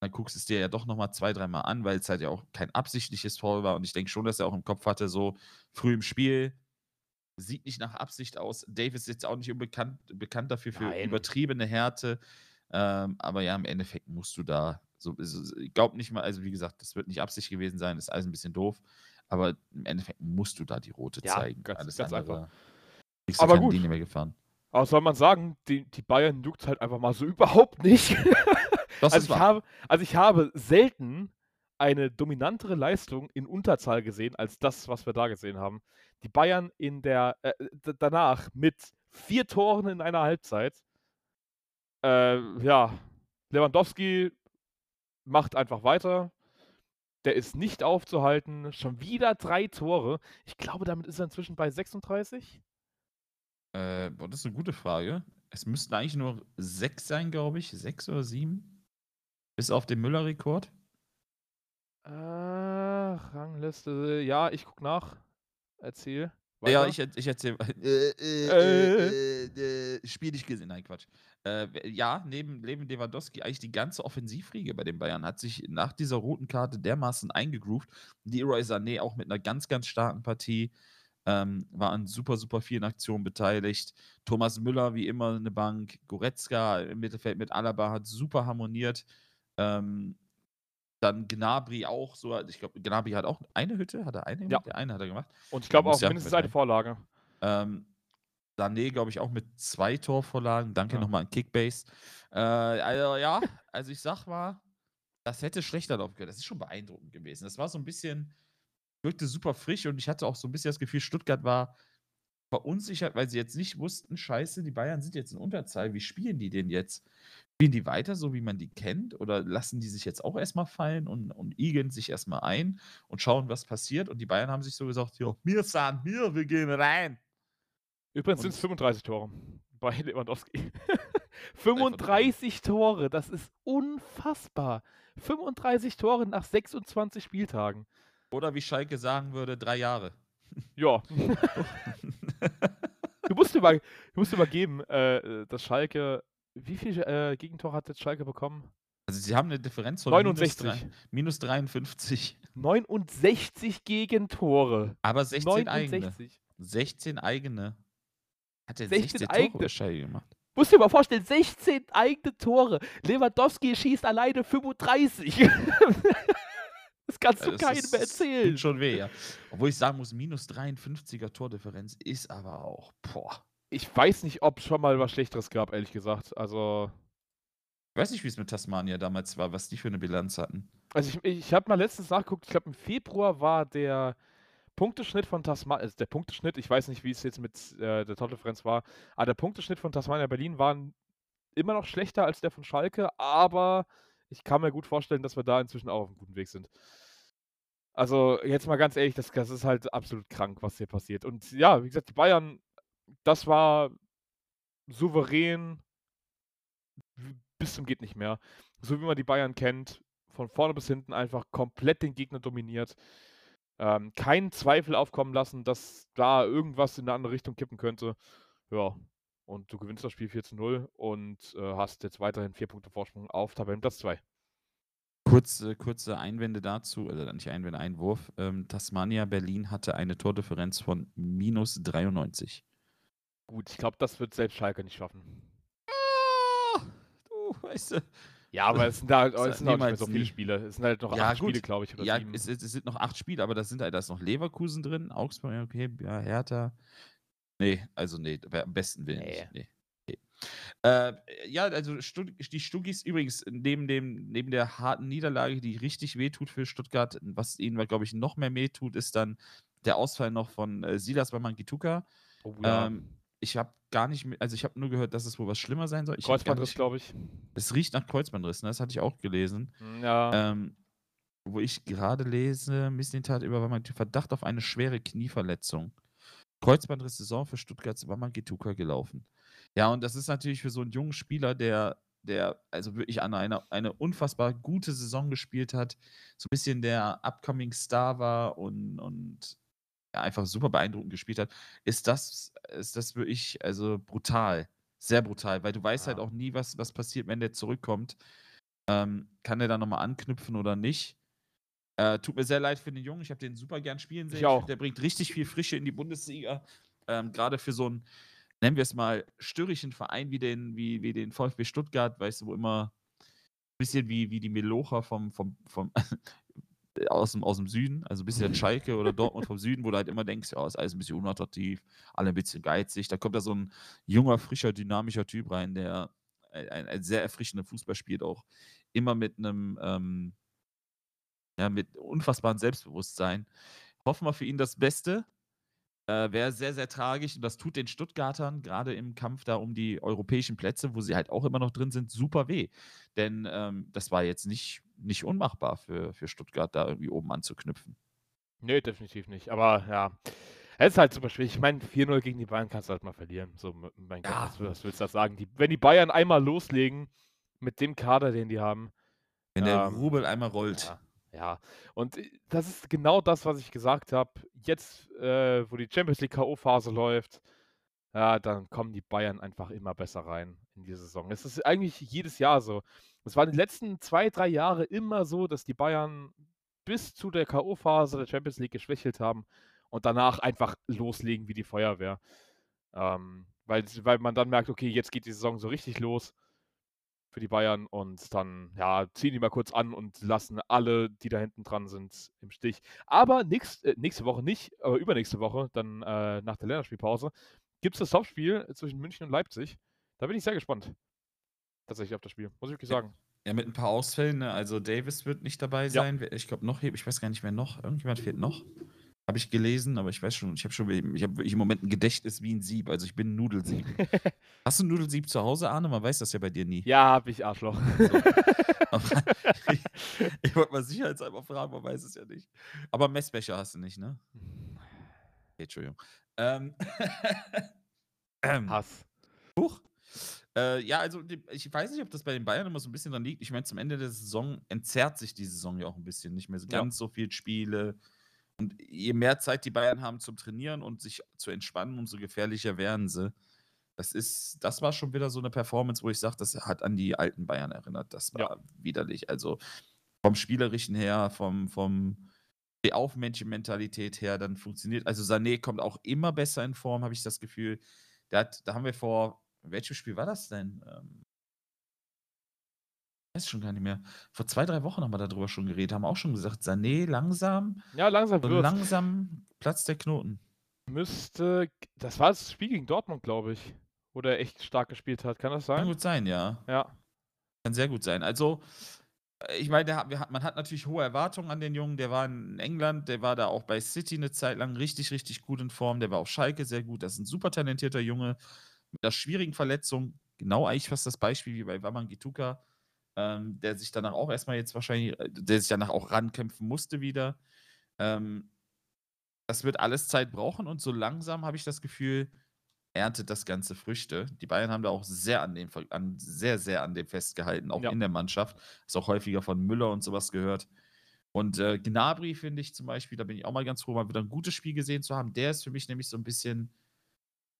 Dann guckst du's dir ja doch noch mal 2, dreimal an, weil's halt ja auch kein absichtliches Foul war und ich denke schon, dass er auch im Kopf hatte, so früh im Spiel, sieht nicht nach Absicht aus. Davies ist jetzt auch nicht unbekannt bekannt dafür für Nein. übertriebene Härte, ähm, aber ja, im Endeffekt musst du da so ich glaube nicht mal also, wie gesagt, das wird nicht Absicht gewesen sein, ist alles 'n bisschen doof, aber im Endeffekt musst du da die rote Ja, zeigen. ganz Alles ganz einfach. Aber gut. Linie mehr gefahren. Was soll man sagen? Die die Bayern juckt's halt einfach mal so überhaupt nicht. Das Also, ist ich wahr. habe also, ich habe selten eine dominantere Leistung in Unterzahl gesehen als das, was wir da gesehen haben. Die Bayern in der äh, d danach mit 4 Toren in einer Halbzeit. Äh, ja, Lewandowski macht einfach weiter. Der ist nicht aufzuhalten. Schon wieder 3 Tore. Ich glaube, damit ist er inzwischen bei 36? Äh, boah, das ist 'ne gute Frage. Es müssten eigentlich nur 6 sein, glaube ich, 6 oder 7? Bis auf den Müller-Rekord? Äh, Rangliste, ja, ich gucke nach. Erzähl Ja, weiter. ich erz ich erzähle äh, äh, Äh. äh, äh, Spiel nicht gesehen. Nein, Quatsch. Äh, ja, neben neben Lewandowski eigentlich die ganze Offensivriege bei den Bayern hat sich nach dieser roten Karte dermaßen eingegroovt. Leroy Sané auch mit 'ner ganz, ganz starken Partie, ähm, war an super, super vielen Aktionen beteiligt. Thomas Müller wie immer 'ne Bank. Goretzka im Mittelfeld mit Alaba hat super harmoniert. Ähm, dann Gnabry auch so ich glaube, Gnabry hat auch eine Hütte? Hat er eine Ja. gemacht? Ja, eine hat er gemacht. Und ich glaube auch mindestens eine. Vorlage. Ähm, Sané, glaube ich, auch mit 2 Torvorlagen. Danke Ja. noch mal an Kickbase. Äh, also ja, also, ich sage mal, das hätte schlechter laufen können. Das ist schon beeindruckend gewesen. Das war so 'n bisschen wirkte super frisch und ich hatte auch so 'n bisschen das Gefühl, Stuttgart war verunsichert, weil sie jetzt nicht wussten: „Scheiße, die Bayern sind jetzt in Unterzahl. Wie spielen die denn jetzt? Spielen die weiter so, wie man die kennt, oder lassen die sich jetzt auch erst mal fallen und und igeln sich erst mal ein und schauen, was passiert?“ Und die Bayern haben sich so gesagt: „Ja, wir sind wir, wir gehen rein.“ Übrigens sind's Und 35 Tore bei Lewandowski. Sei verdammt. 35 Tore, das ist unfassbar. 35 Tore nach 26 Spieltagen. Oder wie Schalke sagen würde, 3 Jahre. Ja. Du musst dir mal du musst dir mal geben, äh, dass Schalke wie viel, äh, Gegentore hat jetzt Schalke bekommen? Also, sie haben 'ne Differenz von minus drei 69. minus 53. 69 Gegentore. Aber 16 eigene. 69. 16 eigene. Hat der 16 16 Tore eigene. Schalke gemacht? Musst dir mal vorstellen, 16 eigene Tore. Lewandowski schießt alleine 35. Das kannst du das keinem ist mehr tut erzählen. schon weh, ja. Obwohl ich sagen muss, minus 53er Tordifferenz ist aber auch boah. Ich weiß nicht, ob's schon mal was Schlechteres gab, ehrlich gesagt. Also Ich weiß nicht, wie's mit Tasmania damals war, was die für 'ne Bilanz hatten. Also, ich ich habe mal letztens nachgeguckt, ich glaube, im Februar war der Punkteschnitt von Tasma also, der Punkteschnitt, ich weiß nicht, wie's jetzt mit, äh, der Tordifferenz war, aber der Punkteschnitt von Tasmania Berlin war immer noch schlechter als der von Schalke, aber ich kann mir gut vorstellen, dass wir da inzwischen auch auf'm guten Weg sind. Also, jetzt mal ganz ehrlich, das das ist halt absolut krank, was hier passiert. Und ja, wie gesagt, die Bayern, das war souverän bis zum geht nicht mehr. So wie man die Bayern kennt, von vorne bis hinten einfach komplett den Gegner dominiert. Ähm, keinen Zweifel aufkommen lassen, dass da irgendwas in 'ne andere Richtung kippen könnte. Ja. Und du gewinnst das Spiel 4 zu 0 und äh, hast jetzt weiterhin vier Punkte Vorsprung auf Tabellenplatz 2. Kurze, kurze Einwände dazu, oder nicht Einwände, Einwurf. Ähm, Tasmania Berlin hatte eine Tordifferenz von minus 93. Gut, ich glaube, das wird selbst Schalke nicht schaffen. Ah, du, weißt du. Ja, aber es sind da halt, Das es sind halt nicht so viele nie. Spiele. Es sind halt noch Ja, acht gut. Spiele, glaube ich, oder Ja, es, es, sind noch acht Spiele, aber da sind halt, da ist noch Leverkusen drin, Augsburg, okay, ja, Hertha. Nee, also nee, am besten Willen nicht. Nee. Äh, ja, also Stutt die Stuggis übrigens neben, dem, neben der harten Niederlage, die richtig wehtut für Stuttgart, was ihnen, glaube ich, noch mehr wehtut, ist dann der Ausfall noch von äh, Silas Wamangituka. Oh, ja. Ähm, ich habe gar nicht, also ich habe nur gehört, dass es wohl was schlimmer sein soll. Ich Kreuzbandriss, glaube ich. Es riecht nach Kreuzbandriss, ne? das hatte ich auch gelesen. Hm, Ja. Ähm, wo ich gerade lese, Mislintat über Verdacht auf eine schwere Knieverletzung. Kreuzbandriss Saison für Stuttgarts Wamangituka gelaufen. Ja, und das ist natürlich für so einen jungen Spieler, der, der also wirklich an einer eine unfassbar gute Saison gespielt hat, so ein bisschen der Upcoming Star war und, und ja, einfach super beeindruckend gespielt hat, ist das, ist das wirklich also brutal. Sehr brutal, weil du weißt halt Ja. auch nie, was, was passiert, wenn der zurückkommt. Ähm, kann der da nochmal anknüpfen oder nicht? Äh, tut mir sehr leid für den Jungen. Ich habe den super gern spielen sehen. Ich auch. Der bringt richtig viel Frische in die Bundesliga. Ähm, Gerade für so einen, nennen wir es mal, störrischen Verein wie den, wie, wie den VfB Stuttgart, weißt du, wo immer ein bisschen wie, wie die Melocher vom, vom, vom aus, dem, aus dem Süden, also ein bisschen Schalke oder Dortmund vom Süden, wo du halt immer denkst, ja, ist alles ein bisschen unattraktiv, alle ein bisschen geizig. Da kommt da so ein junger, frischer, dynamischer Typ rein, der ein, ein, ein sehr erfrischender Fußball spielt, auch immer mit einem, ähm, ja, mit unfassbarem Selbstbewusstsein. Hoffen wir für ihn das Beste. Äh, Wäre sehr, sehr tragisch und das tut den Stuttgartern gerade im Kampf da um die europäischen Plätze, wo sie halt auch immer noch drin sind, super weh. Denn ähm, das war jetzt nicht, nicht unmachbar für, für Stuttgart, da irgendwie oben anzuknüpfen. Nee, definitiv nicht. Aber ja, es ist halt super schwierig. Ich meine, 4-0 gegen die Bayern kannst du halt mal verlieren. So, mein Gott, Ja. was, was willst du da sagen? Die, wenn die Bayern einmal loslegen mit dem Kader, den die haben, Wenn der Ähm, Rubel einmal rollt. Ja, ja. Und äh, das ist genau das, was ich gesagt habe. Jetzt, äh, wo die Champions League K.O.-Phase läuft, ja, dann kommen die Bayern einfach immer besser rein in die Saison. Es ist eigentlich jedes Jahr so. Es war die letzten zwei, drei Jahre immer so, dass die Bayern bis zu der K.O.-Phase der Champions League geschwächelt haben und danach einfach loslegen wie die Feuerwehr. Ähm, weil, weil man dann merkt, okay, jetzt geht die Saison so richtig los für die Bayern und dann ja, ziehen die mal kurz an und lassen alle, die da hinten dran sind, im Stich. Aber nächst, äh, nächste Woche nicht, aber übernächste Woche, dann äh, nach der Länderspielpause, gibt es das Topspiel zwischen München und Leipzig. Da bin ich sehr gespannt. Tatsächlich auf das Spiel, muss ich wirklich sagen. Ja, mit ein paar Ausfällen. Ne? Also Davis wird nicht dabei Ja. sein. Wer- Ich glaube noch, ich weiß gar nicht, wer noch. Irgendjemand fehlt noch. Habe ich gelesen, aber ich weiß schon, ich habe schon, ich habe im Moment ein Gedächtnis wie ein Sieb. Also ich bin ein Nudelsieb. Hast du ein Nudelsieb zu Hause, Arne? Man weiß das ja bei dir nie. Ja, hab ich Arschloch. Aber ich ich wollte mal sicherheitshalber fragen, man weiß es ja nicht. Aber Messbecher hast du nicht, ne? Okay, Entschuldigung. Ähm, ähm, Hass. Huch. Äh, ja, also ich weiß nicht, ob das bei den Bayern immer so ein bisschen dran liegt. Ich meine, zum Ende der Saison entzerrt sich die Saison ja auch ein bisschen. Nicht mehr so Ja. ganz so viel Spiele. Und je mehr Zeit die Bayern haben zum Trainieren und sich zu entspannen, umso gefährlicher werden sie. Das ist, das war schon wieder so eine Performance, wo ich sage, das hat an die alten Bayern erinnert. Das war Ja. widerlich. Also vom Spielerischen her, vom, vom die Aufmännchen-Mentalität her, dann funktioniert. Also Sané kommt auch immer besser in Form, habe ich das Gefühl. Hat, da haben wir vor, welches Spiel war das denn? Ähm, weiß schon gar nicht mehr. Vor zwei, drei Wochen haben wir darüber schon geredet, haben auch schon gesagt, Sané langsam, Ja, langsam so wird's. langsam platzt der Knoten. Müsste, das war das Spiel gegen Dortmund, glaube ich, wo der echt stark gespielt hat. Kann das Kann sein? gut sein, ja. Ja. Kann sehr gut sein. Also, ich meine, der wir man hat natürlich hohe Erwartungen an den Jungen. Der war in England, der war da auch bei City eine Zeit lang richtig, richtig gut in Form. Der war auf Schalke sehr gut. Das ist ein super talentierter Junge mit einer schwierigen Verletzung. Genau eigentlich fast das Beispiel wie bei Waman Gituka, ähm, der sich danach auch erstmal jetzt wahrscheinlich, äh, der sich danach auch rankämpfen musste wieder. Ähm, das wird alles Zeit brauchen und so langsam habe ich das Gefühl, erntet das Ganze Früchte. Die Bayern haben da auch sehr an dem, an, sehr, sehr an dem festgehalten, auch Ja. in der Mannschaft. Ist auch häufiger von Müller und sowas gehört. Und äh, Gnabry finde ich zum Beispiel, da bin ich auch mal ganz froh, mal wieder ein gutes Spiel gesehen zu haben. Der ist für mich nämlich so ein bisschen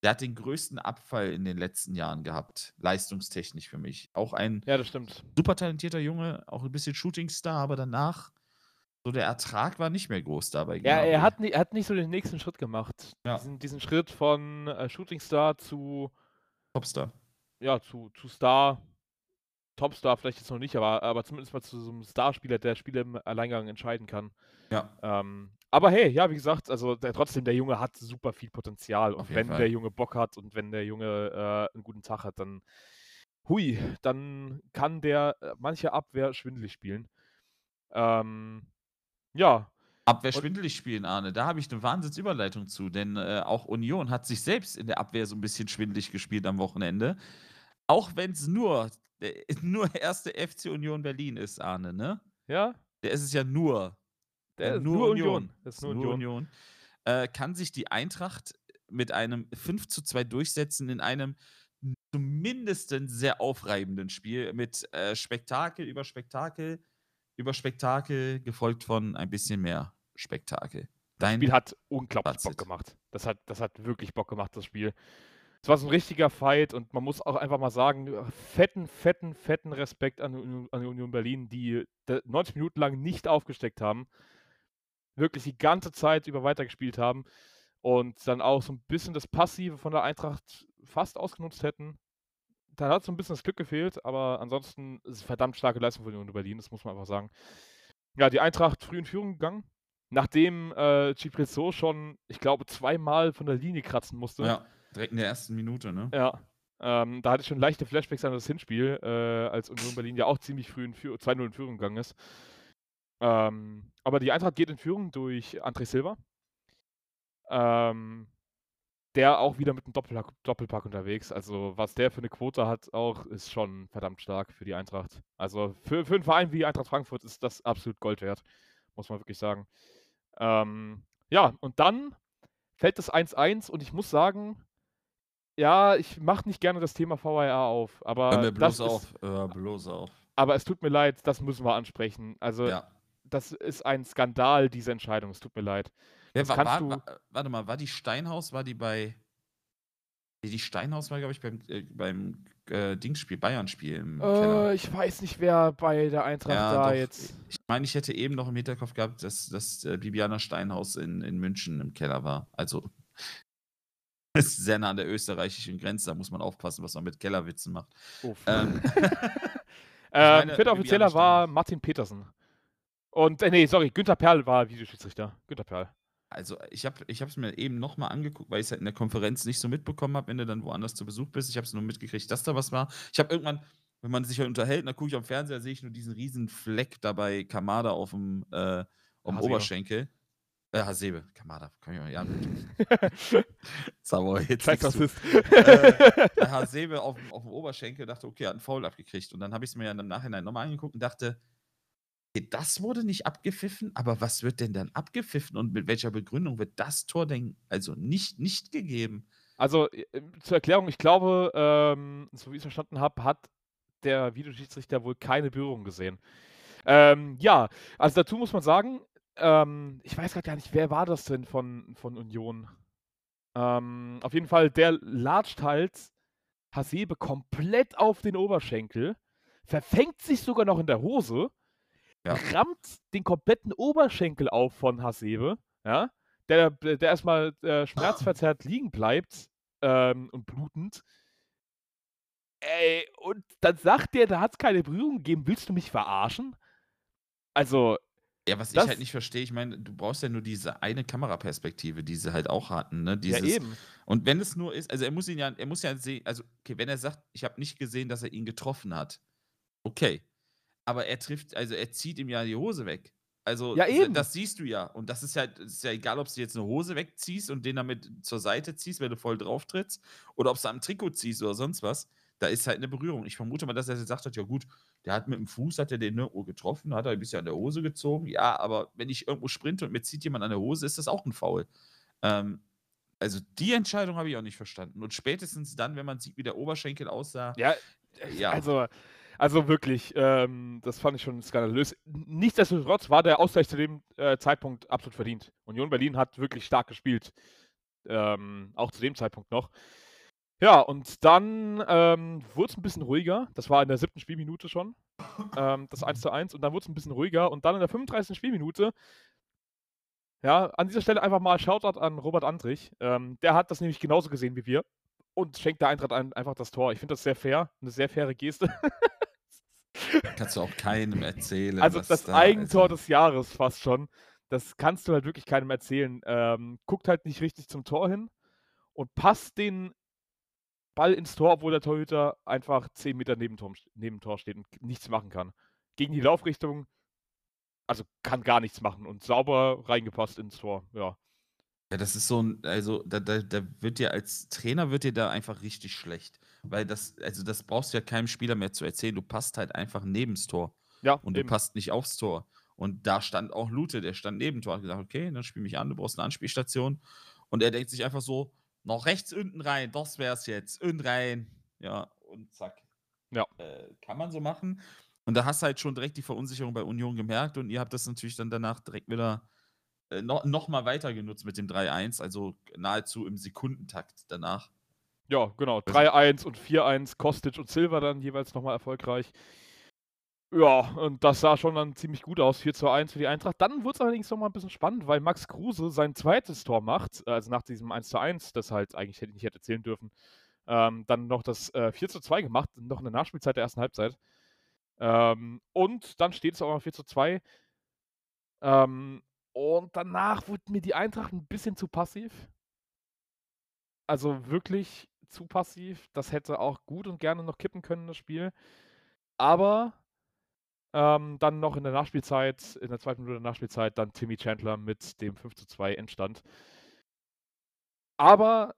der hat den größten Abfall in den letzten Jahren gehabt, leistungstechnisch für mich. Auch ein Ja, super talentierter Junge, auch ein bisschen Shootingstar, aber danach so der Ertrag war nicht mehr groß dabei. Ja, er hat, er hat nicht so den nächsten Schritt gemacht. Ja. Diesen, diesen Schritt von äh, Shootingstar zu, Topstar. ja, zu, zu Star. Topstar vielleicht jetzt noch nicht, aber, aber zumindest mal zu so einem Starspieler, der Spiele im Alleingang entscheiden kann. Ja. Ähm, aber hey, ja, wie gesagt, also der, trotzdem, der Junge hat super viel Potenzial. Und wenn Fall. der Junge Bock hat und wenn der Junge äh, einen guten Tag hat, dann hui, dann kann der äh, manche Abwehr schwindelig spielen. Ähm, ja, Abwehr schwindelig spielen, Arne. Da habe ich eine Wahnsinnsüberleitung zu, denn äh, auch Union hat sich selbst in der Abwehr so ein bisschen schwindelig gespielt am Wochenende. Auch wenn es nur, der, nur erste FC Union Berlin ist, Arne, ne? ja, Der ist es ja nur. Der ist nur Union. Das ist nur Union. Union. Äh, kann sich die Eintracht mit einem 5 zu 2 durchsetzen in einem zumindest sehr aufreibenden Spiel mit äh, Spektakel über Spektakel über Spektakel, gefolgt von ein bisschen mehr Spektakel. Das Dein Spiel hat unglaublich Fazit. Bock gemacht. Das hat, das hat wirklich Bock gemacht, das Spiel. Es war so ein richtiger Fight und man muss auch einfach mal sagen, fetten, fetten, fetten Respekt an, an die Union Berlin, die da 90 Minuten lang nicht aufgesteckt haben, wirklich die ganze Zeit über weitergespielt haben und dann auch so ein bisschen das Passive von der Eintracht fast ausgenutzt hätten. Da hat so ein bisschen das Glück gefehlt, aber ansonsten ist es verdammt starke Leistung von Union Berlin, das muss man einfach sagen. Ja, die Eintracht früh in Führung gegangen, nachdem äh, Ciprizzo schon, ich glaube, zweimal von der Linie kratzen musste. ja, direkt in der ersten Minute, ne? Ja. Ähm, da hatte ich schon leichte Flashbacks an das Hinspiel, äh, als Union Berlin ja auch ziemlich früh in Führ- 2-0 in Führung gegangen ist. Ähm, aber die Eintracht geht in Führung durch André Silva. Ähm, der auch wieder mit einem Doppelpack, Doppelpack unterwegs. Also, was der für eine Quote hat, auch ist schon verdammt stark für die Eintracht. Also, für, für einen Verein wie Eintracht Frankfurt ist das absolut Gold wert, muss man wirklich sagen. Ähm, ja, und dann fällt das 1-1 und ich muss sagen, ja, ich mache nicht gerne das Thema VAR auf, aber Hör mir bloß ist, auf. Hör bloß auf. aber es tut mir leid, das müssen wir ansprechen. Also, Ja. Das ist ein Skandal, diese Entscheidung. Es tut mir leid. Ja, das war, du- wa- warte mal, war die Steinhaus, war die bei. Die Steinhaus war, glaube ich, beim, äh, beim äh, Dingsspiel, Bayern-Spiel im Keller. Äh, ich weiß nicht, wer bei der Eintracht Ja, da doch. jetzt. Ich meine, ich hätte eben noch im Hinterkopf gehabt, dass, dass äh, Bibiana Steinhaus in, in München im Keller war. Also ist sehr nah an der österreichischen Grenze, da muss man aufpassen, was man mit Kellerwitzen macht. Ähm, Ähm, vierter Offizieller war. Martin Petersen. Und, äh, nee, sorry, Günther Perl war Videoschiedsrichter. Günther Perl. also ich habe es mir eben nochmal angeguckt, weil ich es halt in der Konferenz nicht so mitbekommen habe, wenn du dann woanders zu Besuch bist. Ich habe es nur mitgekriegt, dass da was war. Ich habe irgendwann, wenn man sich halt unterhält, dann gucke ich am Fernseher, sehe ich nur diesen riesen Fleck dabei, Kamada auf dem, äh, auf dem. Oberschenkel. Äh, Hasebe, Kamada, kann ich mal, ja. Sauer, jetzt. Rassist. äh, der Hasebe auf, dem- auf dem Oberschenkel dachte, okay, er hat einen Foul abgekriegt. Und dann habe ich es mir ja im Nachhinein nochmal angeguckt und dachte, das wurde nicht abgepfiffen, aber was wird denn dann abgepfiffen und mit welcher Begründung wird das Tor denn also nicht, nicht gegeben? Also, äh, zur Erklärung, ich glaube, ähm, so wie ich es verstanden habe, hat der Videoschiedsrichter wohl keine Berührung gesehen. Ähm, ja, also dazu muss man sagen, ähm, ich weiß gerade gar nicht, wer war das denn von, von Union? Ähm, auf jeden Fall, der latscht halt Hasebe komplett auf den Oberschenkel, verfängt sich sogar noch in der Hose, Ja. rammt den kompletten Oberschenkel auf von Hasebe, ja, der, der erstmal äh, schmerzverzerrt liegen bleibt ähm, und blutend. Ey, und dann sagt der, da hat es keine Berührung gegeben. Willst du mich verarschen? Also, Ja, was Das- ich halt nicht verstehe, ich meine, du brauchst ja nur diese eine Kameraperspektive, die sie halt auch hatten, ne? ja Dieses, eben. Und wenn es nur ist, also er muss ihn ja, er muss ja sehen, also okay, wenn er sagt, ich habe nicht gesehen, dass er ihn getroffen hat, okay. Aber er trifft, also er zieht ihm ja die Hose weg. Also Ja, eben. das siehst du ja. Und das ist ja, das ist ja egal, ob du jetzt eine Hose wegziehst und den damit zur Seite ziehst, wenn du voll drauf trittst, oder ob du am Trikot ziehst oder sonst was. Da ist halt eine Berührung. Ich vermute mal, dass er gesagt hat, ja gut, der hat mit dem Fuß, hat er den ne, oh, getroffen, hat er ein bisschen an der Hose gezogen. Ja, aber wenn ich irgendwo sprinte und mir zieht jemand an der Hose, ist das auch ein Foul. Ähm, also die Entscheidung habe ich auch nicht verstanden. Und spätestens dann, wenn man sieht, wie der Oberschenkel aussah, Ja, ja. also, also wirklich, ähm, das fand ich schon skandalös. Nichtsdestotrotz war der Ausgleich zu dem äh, Zeitpunkt absolut verdient. Union Berlin hat wirklich stark gespielt. Ähm, auch zu dem Zeitpunkt noch. Ja, und dann ähm, wurde es ein bisschen ruhiger. Das war in der siebten Spielminute schon. Ähm, das 1 zu 1. Und dann wurde es ein bisschen ruhiger. Und dann in der 35. Spielminute, ja, an dieser Stelle einfach mal Shoutout an Robert Andrich. Ähm, der hat das nämlich genauso gesehen wie wir und schenkt der Eintracht ein, einfach das Tor. Ich finde das sehr fair. Eine sehr faire Geste. Kannst du auch keinem erzählen. Also das da- Eigentor also- des Jahres fast schon. Das kannst du halt wirklich keinem erzählen. Ähm, guckt halt nicht richtig zum Tor hin und passt den Ball ins Tor, obwohl der Torhüter einfach 10 Meter neben, Tor, neben dem Tor steht und nichts machen kann. Gegen die Laufrichtung, also kann gar nichts machen und sauber reingepasst ins Tor. Ja. Ja, das ist so ein, also da, da, da wird dir als Trainer wird dir da einfach richtig schlecht. Weil das, also das brauchst du ja keinem Spieler mehr zu erzählen. Du passt halt einfach neben das Tor. Ja, Und du eben. passt nicht aufs Tor. Und da stand auch Lute, der stand neben Tor, hat gesagt, okay, dann spiel mich an, du brauchst eine Anspielstation. Und er denkt sich einfach so, noch rechts unten rein, das wär's jetzt. Und rein. Ja, und zack. Ja. Äh, kann man so machen. Und da hast du halt schon direkt die Verunsicherung bei Union gemerkt und ihr habt das natürlich dann danach direkt wieder äh, noch, noch mal weiter genutzt mit dem 3-1, also nahezu im Sekundentakt danach. Ja, genau. Also 3-1 und 4-1, Kostic und Silva dann jeweils nochmal erfolgreich. Ja, und das sah schon dann ziemlich gut aus, 4 zu 1 für die Eintracht. Dann wurde es allerdings nochmal ein bisschen spannend, weil Max Kruse sein zweites Tor macht, also nach diesem 1 zu 1, das halt eigentlich hätte ich nicht hätte zählen dürfen, ähm, dann noch das äh, 4 zu 2 gemacht, noch in der Nachspielzeit der ersten Halbzeit. Ähm, und dann steht es auch noch 4 zu 2. Ähm, und danach wurde mir die Eintracht ein bisschen zu passiv. Also wirklich zu passiv. Das hätte auch gut und gerne noch kippen können, das Spiel. Aber ähm, dann noch in der Nachspielzeit, in der zweiten Minute der Nachspielzeit, dann Timmy Chandler mit dem 5 zu 2 Endstand. Aber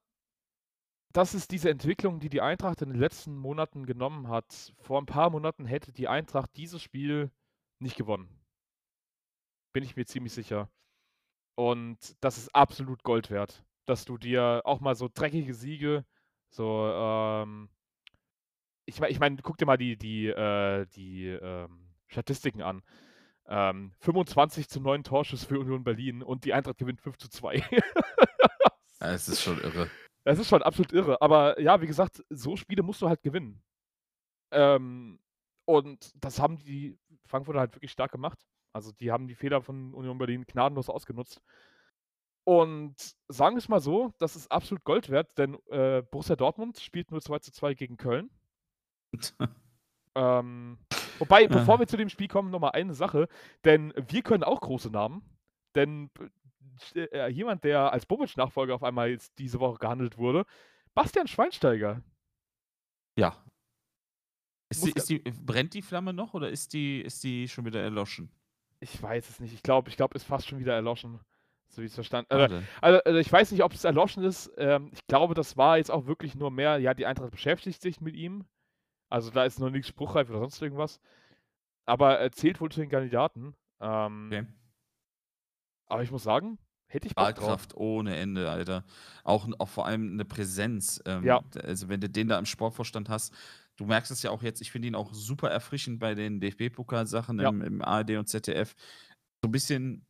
das ist diese Entwicklung, die die Eintracht in den letzten Monaten genommen hat. Vor ein paar Monaten hätte die Eintracht dieses Spiel nicht gewonnen. Bin ich mir ziemlich sicher. Und das ist absolut Gold wert, dass du dir auch mal so dreckige Siege, so, ähm, ich meine, ich mein, guck dir mal die, die, äh, die ähm, Statistiken an. Ähm, 25 zu 9 Torschüsse für Union Berlin und die Eintracht gewinnt 5 zu 2. Ja, es ist schon irre. Das ist schon absolut irre. Aber ja, wie gesagt, so Spiele musst du halt gewinnen. Ähm, und das haben die Frankfurter halt wirklich stark gemacht. Also die haben die Fehler von Union Berlin gnadenlos ausgenutzt. Und sagen wir es mal so, das ist absolut Gold wert, denn äh, Borussia Dortmund spielt nur 2 zu 2 gegen Köln. Ähm, wobei, bevor Ah. wir zu dem Spiel kommen, nochmal eine Sache, denn wir können auch große Namen, denn äh, jemand, der als Bobic-Nachfolger auf einmal jetzt diese Woche gehandelt wurde, Bastian Schweinsteiger. Ja. Ist die, ist die, brennt die Flamme noch oder ist die, ist die schon wieder erloschen? Ich weiß es nicht. Ich glaube, ich glaube, ist fast schon wieder erloschen. So wie ich es verstanden habe. Schade. Also, also ich weiß nicht, ob es erloschen ist. Ähm, ich glaube, das war jetzt auch wirklich nur mehr, ja, die Eintracht beschäftigt sich mit ihm. Also da ist noch nichts spruchreif oder sonst irgendwas. Aber er zählt wohl zu den Kandidaten. Ähm, Okay. Aber ich muss sagen, hätte ich Bock drauf. Strahlkraft ohne Ende, Alter. Auch, auch vor allem eine Präsenz. Ähm, Ja. Also, wenn du den da im Sportvorstand hast, du merkst es ja auch jetzt, ich finde ihn auch super erfrischend bei den DFB-Pokal-Sachen Ja. im, im ARD und ZDF. So ein bisschen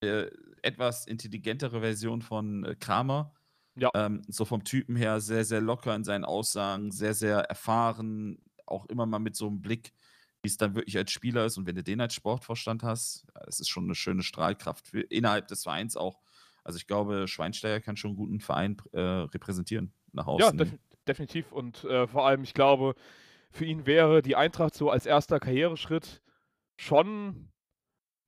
äh, etwas intelligentere Version von äh, Kramer. Ja. Ähm, so vom Typen her sehr, sehr locker in seinen Aussagen, sehr, sehr erfahren, auch immer mal mit so einem Blick, wie es dann wirklich als Spieler ist. Und wenn du den als Sportvorstand hast, es ist schon eine schöne Strahlkraft für, innerhalb des Vereins auch. Also ich glaube, Schweinsteiger kann schon einen guten Verein äh, repräsentieren nach Ja, außen. def definitiv. Und äh, vor allem, ich glaube, für ihn wäre die Eintracht so als erster Karriereschritt schon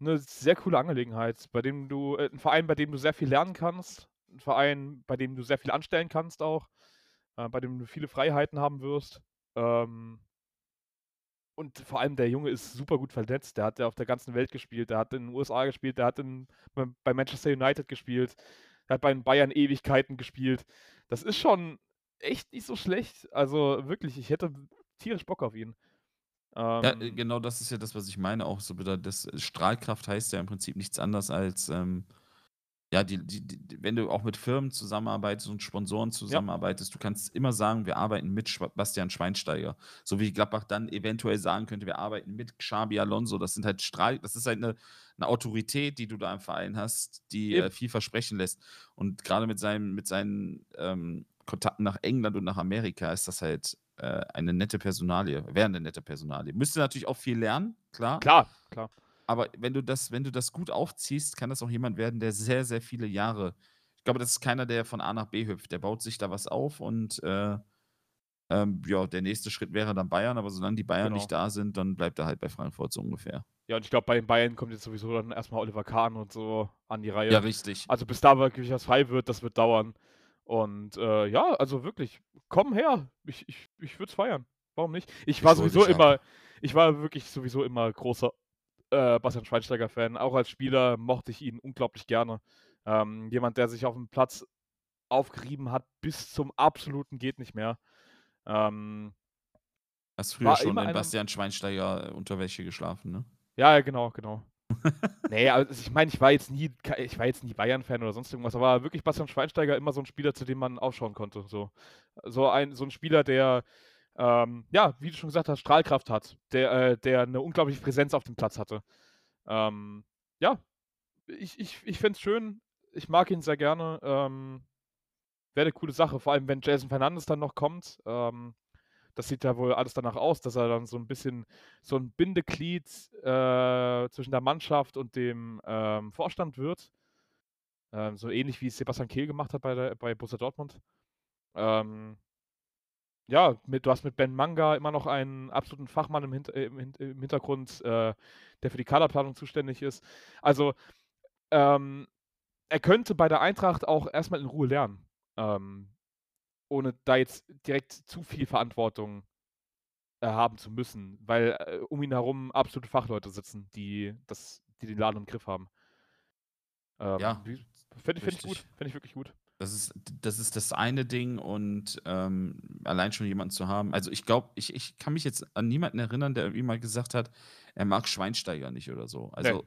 eine sehr coole Angelegenheit, bei dem du, äh, ein Verein, bei dem du sehr viel lernen kannst, ein Verein, bei dem du sehr viel anstellen kannst auch, äh, bei dem du viele Freiheiten haben wirst. Ähm, und vor allem der Junge ist super gut vernetzt. Der hat ja auf der ganzen Welt gespielt. Der hat in den USA gespielt. Der hat in, bei, Manchester United gespielt. Der hat bei den Bayern Ewigkeiten gespielt. Das ist schon echt nicht so schlecht. Also wirklich, ich hätte tierisch Bock auf ihn. Ja, äh, Ähm, genau das ist ja das, was ich meine. Auch so wieder, das Strahlkraft heißt ja im Prinzip nichts anderes als, ähm, Ja, die die die wenn du auch mit Firmen zusammenarbeitest und Sponsoren Ja. zusammenarbeitest, du kannst immer sagen: „Wir arbeiten mit Bastian Schweinsteiger.“ So wie Gladbach dann eventuell sagen könnte: „Wir arbeiten mit Xabi Alonso.“ Das sind halt Strahl das ist halt 'ne 'ne Autorität, die du da im Verein hast, die, äh, viel versprechen lässt. Und grade mit seinem mit seinen, ähm, Kontakten nach England und nach Amerika ist das halt, äh, eine nette Personalie wäre 'ne nette Personalie. Müsste natürlich auch viel lernen, klar. Klar, klar. Aber wenn du das wenn du das gut aufziehst, kann das auch jemand werden, der sehr, sehr viele Jahre ich glaube, das ist keiner, der von A nach B hüpft. Der baut sich da was auf und, äh, ähm, ja, der nächste Schritt wäre dann Bayern, aber solange die Bayern Genau. nicht da sind, dann bleibt er halt bei Frankfurt so ungefähr. Ja, und ich glaube, bei den Bayern kommt jetzt sowieso dann erst mal Oliver Kahn und so an die Reihe. Ja, richtig. Also, bis da wirklich was frei wird, das wird dauern. Und, äh, ja, also wirklich, komm her. Ich ich ich würde es feiern. Warum nicht? Ich war sowieso immer ich war wirklich sowieso immer großer, äh, Bastian Schweinsteiger-Fan. Auch als Spieler mochte ich ihn unglaublich gerne. Ähm, jemand, der sich aufm Platz aufgerieben hat bis zum absoluten geht nicht mehr. Ähm Hast früher schon in Bastian Schweinsteiger, äh, Unterwäsche geschlafen, ne? Ja, ja, genau, genau. Ne, also ich meine, ich war jetzt nie ich war jetzt nie Bayern-Fan oder sonst irgendwas, aber wirklich Bastian Schweinsteiger immer so 'n Spieler, zu dem man aufschauen konnte, so. So ein so 'n Spieler, der, ähm, ja, wie du schon gesagt hast, Strahlkraft hat, der äh, der 'ne unglaubliche Präsenz auf dem Platz hatte. Ähm, ja, ich ich ich fände es schön. Ich mag ihn sehr gerne. Ähm, wäre 'ne coole Sache, vor allem, wenn Jason Fernandes dann noch kommt. Ähm, das sieht ja wohl alles danach aus, dass er dann so 'n bisschen so 'n Bindeglied, äh, zwischen der Mannschaft und dem, ähm, Vorstand wird. Ähm, so ähnlich wie es Sebastian Kehl gemacht hat bei der bei Borussia Dortmund. Ähm ja, mit du hast mit Ben Manga immer noch einen absoluten Fachmann im Hint äh, im im Hintergrund, äh, der für die Kaderplanung zuständig ist. Also, ähm, er könnte bei der Eintracht auch erst mal in Ruhe lernen, ähm, ohne da jetzt direkt zu viel Verantwortung, äh, haben zu müssen, weil, äh, um ihn herum absolute Fachleute sitzen, die das die den Laden im Griff haben. Ähm, Ja, wie fände ich gut. Fände ich wirklich gut. Das ist das ist das eine Ding und, ähm, allein schon jemanden zu haben also, ich glaube ich ich kann mich jetzt an niemanden erinnern, der irgendwie mal gesagt hat, er mag Schweinsteiger nicht oder so. Ne. Also,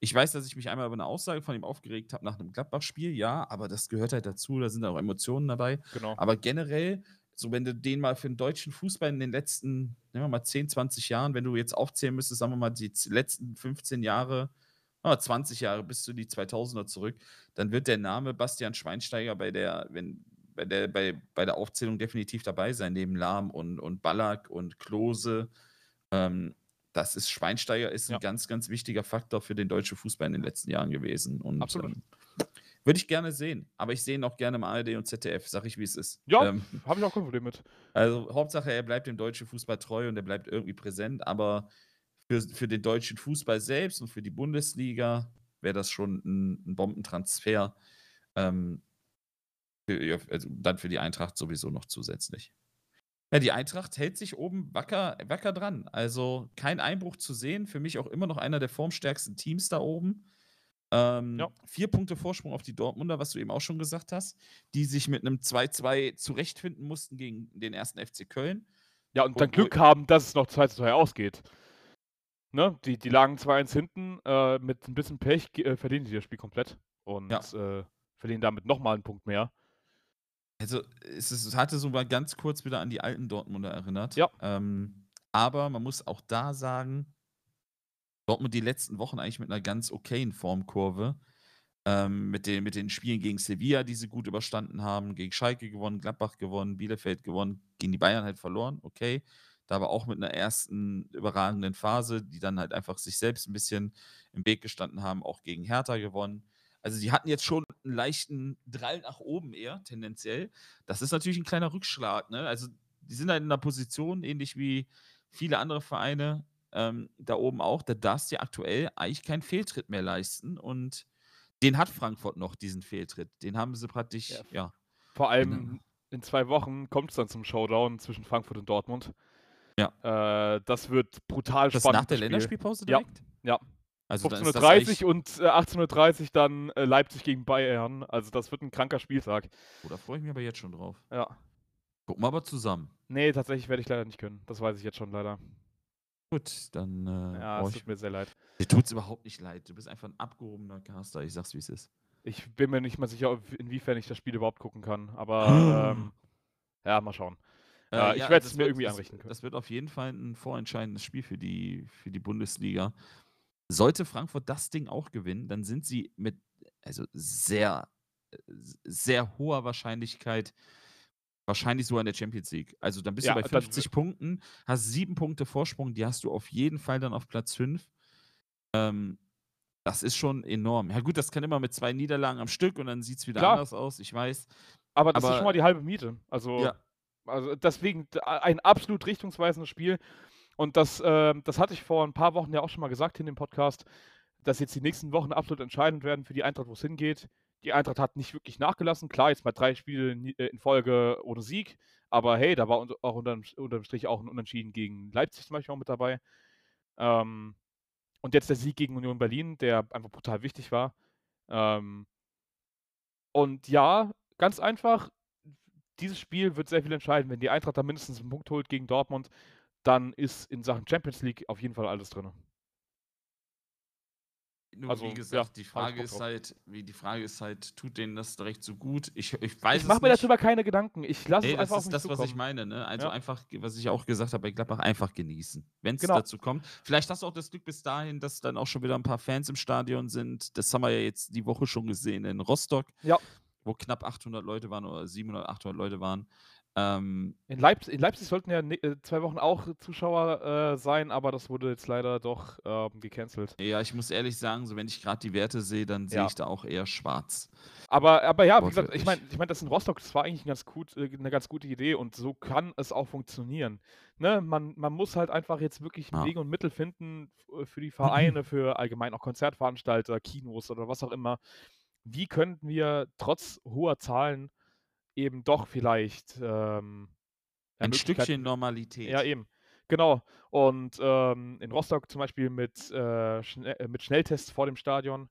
ich weiß, dass ich mich einmal über 'ne Aussage von ihm aufgeregt habe nach 'nem Gladbach-Spiel, ja, aber das gehört halt dazu, da sind auch Emotionen dabei. Genau. Aber generell, so wenn du den mal für 'n deutschen Fußball in den letzten, nehmen wir mal 10, 20 Jahren wenn du jetzt aufzählen müsstest, sagen wir mal, die letzten 15 Jahre, ah, 20 Jahre bis zu die 2000er zurück, dann wird der Name Bastian Schweinsteiger bei der wenn bei der bei bei der Aufzählung definitiv dabei sein, neben Lahm und und Ballack und Klose. Ähm, das ist Schweinsteiger ist 'n Ja. ganz, ganz wichtiger Faktor für den deutschen Fußball in den letzten Jahren gewesen und, Absolut. ähm, würde ich gerne sehen, aber ich sehe ihn auch gerne im ARD und ZDF, sage ich, wie es ist. Ja, Ähm, habe ich auch kein Problem mit. also, Hauptsache, er bleibt dem deutschen Fußball treu und er bleibt irgendwie präsent, aber fürs für den deutschen Fußball selbst und für die Bundesliga wäre das schon 'n 'n Bombentransfer. Ähm für also, dann für die Eintracht sowieso noch zusätzlich. Ja, die Eintracht hält sich oben wacker wacker dran. Also, kein Einbruch zu sehen, für mich auch immer noch einer der formstärksten Teams da oben. Ja. Ähm, 4 Punkte Vorsprung auf die Dortmunder, was du eben auch schon gesagt hast, die sich mit 'nem 2:2 zurechtfinden mussten gegen den 1. FC Köln. Ja, und dann Glück haben, dass es noch 2:2 ausgeht. Ne? Die die lagen 2:1 hinten, äh, mit 'n bisschen Pech äh, verlieren die das Spiel komplett und, Ja. äh, verlieren damit noch mal 'n Punkt mehr. Also, es es hatte so mal ganz kurz wieder an die alten Dortmunder erinnert. Ja. Ähm, aber man muss auch da sagen Dortmund die letzten Wochen eigentlich mit 'ner ganz okayen Formkurve, ähm, mit den mit den Spielen gegen Sevilla, die sie gut überstanden haben, gegen Schalke gewonnen, Gladbach gewonnen, Bielefeld gewonnen, gegen die Bayern halt verloren, okay. Da aber auch mit 'ner ersten überragenden Phase, die dann halt einfach sich selbst 'n bisschen im Weg gestanden haben, auch gegen Hertha gewonnen. Also, die hatten jetzt schon 'n leichten Drall nach oben eher tendenziell. Das ist natürlich 'n kleiner Rückschlag, ne? Also, die sind halt in 'ner Position, ähnlich wie viele andere Vereine, ähm, da oben auch, da darfst dir aktuell eigentlich keinen Fehltritt mehr leisten und den hat Frankfurt noch, diesen Fehltritt. Den haben sie praktisch, Ja, ja. vor allem in 2 Wochen kommt's dann zum Showdown zwischen Frankfurt und Dortmund. Ja. Äh, das wird brutal Das spannend, nach der Spiel. Länderspielpause Ja, direkt? ja. Also, dann ist das 15:30 eigentlich und, äh, 18:30 dann, äh, Leipzig gegen Bayern. Also, das wird 'n kranker Spieltag. Oh, da freue ich mich aber jetzt schon drauf. Ja. Gucken wir aber zusammen. Ne, tatsächlich werde ich leider nicht können. Das weiß ich jetzt schon leider. Gut, dann, äh, Ja, es ich tut mir sehr leid. dir tut's überhaupt nicht leid. Du bist einfach 'n abgehobener Caster. Ich sage es, wie es ist. Ich bin mir nicht mal sicher, inwiefern ich das Spiel überhaupt gucken kann, aber, ähm, ja, mal schauen. Äh, ich ja, werde es mir wird irgendwie das einrichten können. das wird auf jeden Fall 'n vorentscheidendes Spiel für die für die Bundesliga. Sollte Frankfurt das Ding auch gewinnen, dann sind sie mit also sehr, sehr hoher Wahrscheinlichkeit wahrscheinlich sogar in der Champions League. Also, dann bist du Ja, bei dann w 50 Punkten, hast 7 Punkte Vorsprung, die hast du auf jeden Fall dann auf Platz 5. Ähm, das ist schon enorm. Ja gut, das kann immer mit 2 Niederlagen am Stück und dann sieht's wieder Klar. anders aus, ich weiß. Aber das ist schon mal Aber die halbe Miete. Also Ja. also deswegen ein absolut richtungsweisendes Spiel und das, ähm das hatte ich vor 'n paar Wochen ja auch schon mal gesagt in dem Podcast, dass jetzt die nächsten Wochen absolut entscheidend werden für die Eintracht, wo's hingeht. Die Eintracht hat nicht wirklich nachgelassen. Klar, jetzt mal 3 Spiele äh, in Folge ohne Sieg, aber hey, da war auch unterm unterm Strich auch 'n Unentschieden gegen Leipzig zum Beispiel auch mit dabei. Ähm, und jetzt der Sieg gegen Union Berlin, der einfach brutal wichtig war. Ähm und ja, ganz einfach, dieses Spiel wird sehr viel entscheiden. Wenn die Eintracht da mindestens 'n Punkt holt gegen Dortmund, dann ist in Sachen Champions League auf jeden Fall alles drin. Nur Also, wie ja, gesagt, die habe ich Frage ist halt wie die Frage ist halt, tut denen das direkt so gut? Ich ich weiß Ich es mache mir darüber keine Gedanken. Ich lasse Ne, es das einfach auf ist das, was ich zukommen. meine, ne? Also, Ja. einfach, was ich auch gesagt habe bei Gladbach, einfach genießen, wenn's Genau. dazu kommt. Vielleicht hast du auch das Glück bis dahin, dass dann auch schon wieder 'n paar Fans im Stadion sind. Das haben wir ja jetzt die Woche schon gesehen in Rostock, Ja. wo knapp 800 Leute waren oder 700, 800 Leute waren. Ähm In Leipz in Leipzig sollten ja ne äh, 2 Wochen auch Zuschauer, äh, sein, aber das wurde jetzt leider doch, ähm, gecancelt. Ja, ich muss ehrlich sagen, so wenn ich grad die Werte sehe, dann sehe Ja. ich da auch eher schwarz. Aber aber ja, wie gesagt, ich meine ich meine, das in Rostock, das war eigentlich 'n ganz gut äh, 'ne ganz gute Idee und so kann es auch funktionieren. Ne, man man muss halt einfach jetzt wirklich Ja. Wege und Mittel finden f für die Vereine, für allgemein auch Konzertveranstalter, Kinos oder was auch immer. Wie könnten wir trotz hoher Zahlen eben doch vielleicht, ähm, Ein Stückchen Möglichkeiten Ja, Normalität. eben. Genau. Und, ähm, in Rostock zum Beispiel mit, äh, Schne äh, mit Schnelltests vor dem Stadion,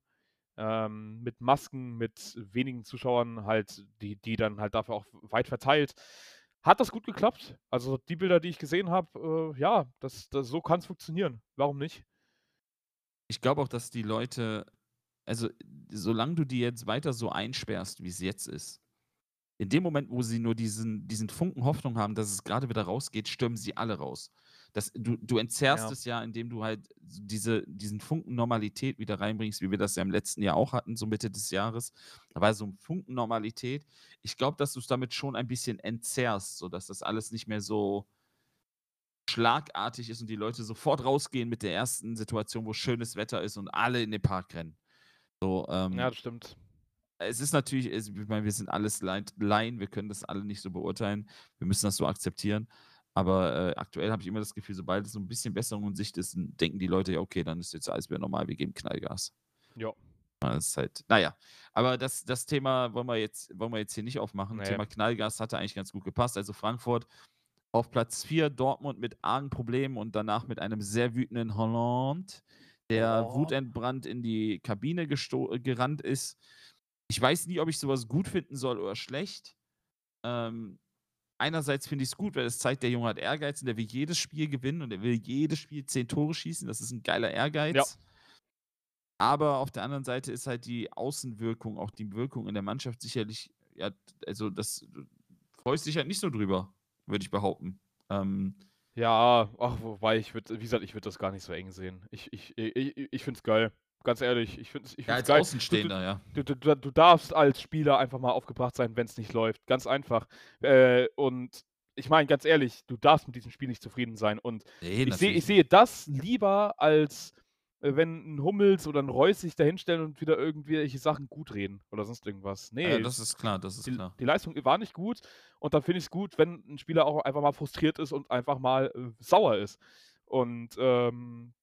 ähm, mit Masken, mit wenigen Zuschauern halt, die die dann halt dafür auch weit verteilt. Hat das gut geklappt? Also, die Bilder, die ich gesehen habe, äh, ja, das das so kann's funktionieren. Warum nicht? Ich glaube auch, dass die Leute also, solange du die jetzt weiter so einsperrst, wie's jetzt ist in dem Moment, wo sie nur diesen diesen Funken Hoffnung haben, dass es grade wieder rausgeht, stürmen sie alle raus. Das du du entzerrst Ja. es ja, indem du halt diese diesen Funken Normalität wieder reinbringst, wie wir das ja im letzten Jahr auch hatten, so Mitte des Jahres. Da war so 'n Funken Normalität. Ich glaube, dass du's damit schon ein bisschen entzerrst, sodass das alles nicht mehr so schlagartig ist und die Leute sofort rausgehen mit der ersten Situation, wo schönes Wetter ist und alle in den Park rennen. So, Ja, ähm das stimmt. Es ist natürlich ich meine, wir sind alles Laien, wir können das alle nicht so beurteilen. Wir müssen das so akzeptieren. Aber, äh, aktuell habe ich immer das Gefühl, sobald es so 'n bisschen Besserung in Sicht ist, denken die Leute: „Ja, okay, dann ist jetzt alles wieder normal, wir geben Knallgas.“ Ja. Das ist halt na ja. Aber das das Thema wollen wir jetzt wollen wir jetzt hier nicht aufmachen. Ne. Thema Knallgas hatte eigentlich ganz gut gepasst. Also, Frankfurt auf Platz 4, Dortmund mit argen Problemen und danach mit einem sehr wütenden Haaland, der Oh. wutentbrannt in die Kabine gerannt ist. Ich weiß nie, ob ich so was gut finden soll oder schlecht. Ähm, einerseits finde ich's gut, weil es zeigt, der Junge hat Ehrgeiz und der will jedes Spiel gewinnen und er will jedes Spiel 10 Tore schießen. Das ist 'n geiler Ja. Ehrgeiz. Aber auf der anderen Seite ist halt die Außenwirkung, auch die Wirkung in der Mannschaft sicherlich ja, also, das freust dich halt nicht so drüber, würde ich behaupten. Ähm Ja, ach, wobei ich würde wie gesagt, ich würde das gar nicht so eng sehen. Ich ich i i ich finde es geil. Ganz ehrlich, ich finde es ich Ja, es als geil. Du Außenstehender, ja. du du du darfst als Spieler einfach mal aufgebracht sein, wenn's nicht läuft, ganz einfach. Äh, und ich meine, ganz ehrlich, du darfst mit diesem Spiel nicht zufrieden sein und Ne, ich sehe natürlich ich sehe das lieber, als, äh, wenn 'n Hummels oder 'n Reus sich da hinstellen und wieder irgendwelche Sachen gutreden oder sonst irgendwas. Ja, Ne, das ist klar, das ist die klar. die Leistung war nicht gut und dann finde ich's gut, wenn 'n Spieler auch einfach mal frustriert ist und einfach mal, äh, sauer ist. Und, ähm,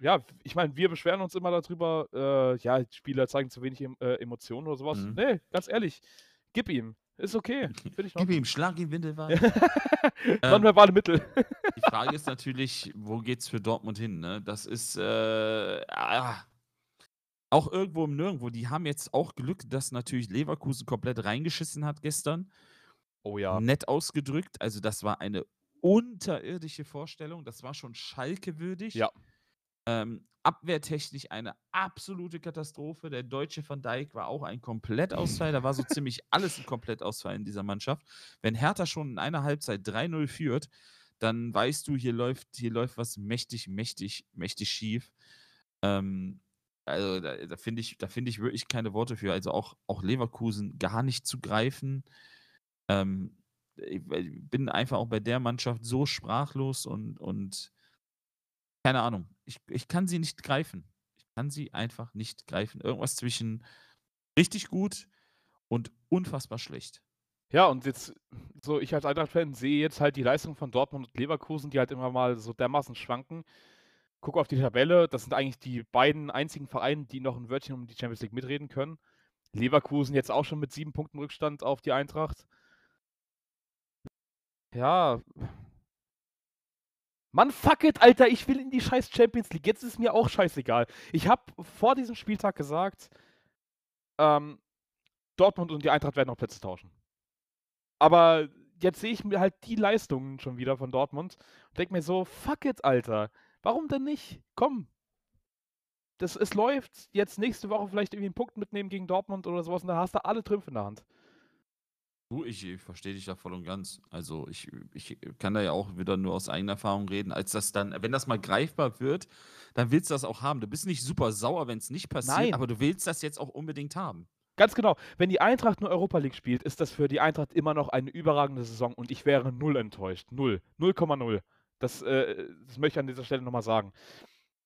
ja, ich meine, wir beschweren uns immer da drüber, äh, ja, Spieler zeigen zu wenig äh, Emotionen oder so was. Mhm. Ne, ganz ehrlich, gib ihm. Ist okay. Gib ihm, schlag ihn windelweich. Ähm, Nonverbale Mittel. die Frage ist natürlich, wo geht's für Dortmund hin, ne? Das ist, äh, ah auch irgendwo im Nirgendwo. Die haben jetzt auch Glück, dass natürlich Leverkusen komplett reingeschissen hat gestern. Oh ja. Nett ausgedrückt. Also, das war eine unterirdische Vorstellung. Das war schon Schalke würdig. Ja. Ähm, abwehrtechnisch eine absolute Katastrophe. Der deutsche Van Dijk war auch ein Komplettausfall. Da war so ziemlich alles 'n Komplettausfall in dieser Mannschaft. Wenn Hertha schon in einer Halbzeit 3:0 führt, dann weißt du, hier läuft hier läuft was mächtig, mächtig, mächtig schief. Ähm, also, da da finde ich da finde ich wirklich keine Worte für. Also, auch auch Leverkusen gar nicht zu greifen. Ähm, ich bin einfach auch bei der Mannschaft so sprachlos und und keine Ahnung. Ich ich kann sie nicht greifen. Ich kann sie einfach nicht greifen. Irgendwas zwischen richtig gut und unfassbar schlecht. Ja, und jetzt so ich als Eintracht-Fan sehe jetzt halt die Leistung von Dortmund und Leverkusen, die halt immer mal so dermaßen schwanken. Gucke auf die Tabelle, das sind eigentlich die beiden einzigen Vereine, die noch 'n Wörtchen um die Champions League mitreden können. Leverkusen jetzt auch schon mit 7 Punkten Rückstand auf die Eintracht. Ja. Mann, fuck it, Alter, ich will in die scheiß Champions League. Jetzt ist mir auch scheißegal. Ich habe vor diesem Spieltag gesagt ähm, Dortmund und die Eintracht werden noch Plätze tauschen. Aber jetzt sehe ich mir halt die Leistungen schon wieder von Dortmund und denke mir so: „Fuck it, Alter. Warum denn nicht? Komm!“ Das es läuft. Jetzt nächste Woche vielleicht irgendwie 'n Punkt mitnehmen gegen Dortmund oder so was und dann hast du alle Trümpfe in der Hand. Du, ich ich verstehe dich da voll und ganz. Also, ich ich kann da ja auch wieder nur aus eigener Erfahrung reden, als das dann wenn das mal greifbar wird, dann willst du das auch haben. Du bist nicht super sauer, wenn's nicht passiert, Nein. aber du willst das jetzt auch unbedingt haben. Ganz genau. Wenn die Eintracht nur Europa League spielt, ist das für die Eintracht immer noch eine überragende Saison und ich wäre 0 enttäuscht. 0. 0,0. Das, äh das möchte ich an dieser Stelle noch mal sagen.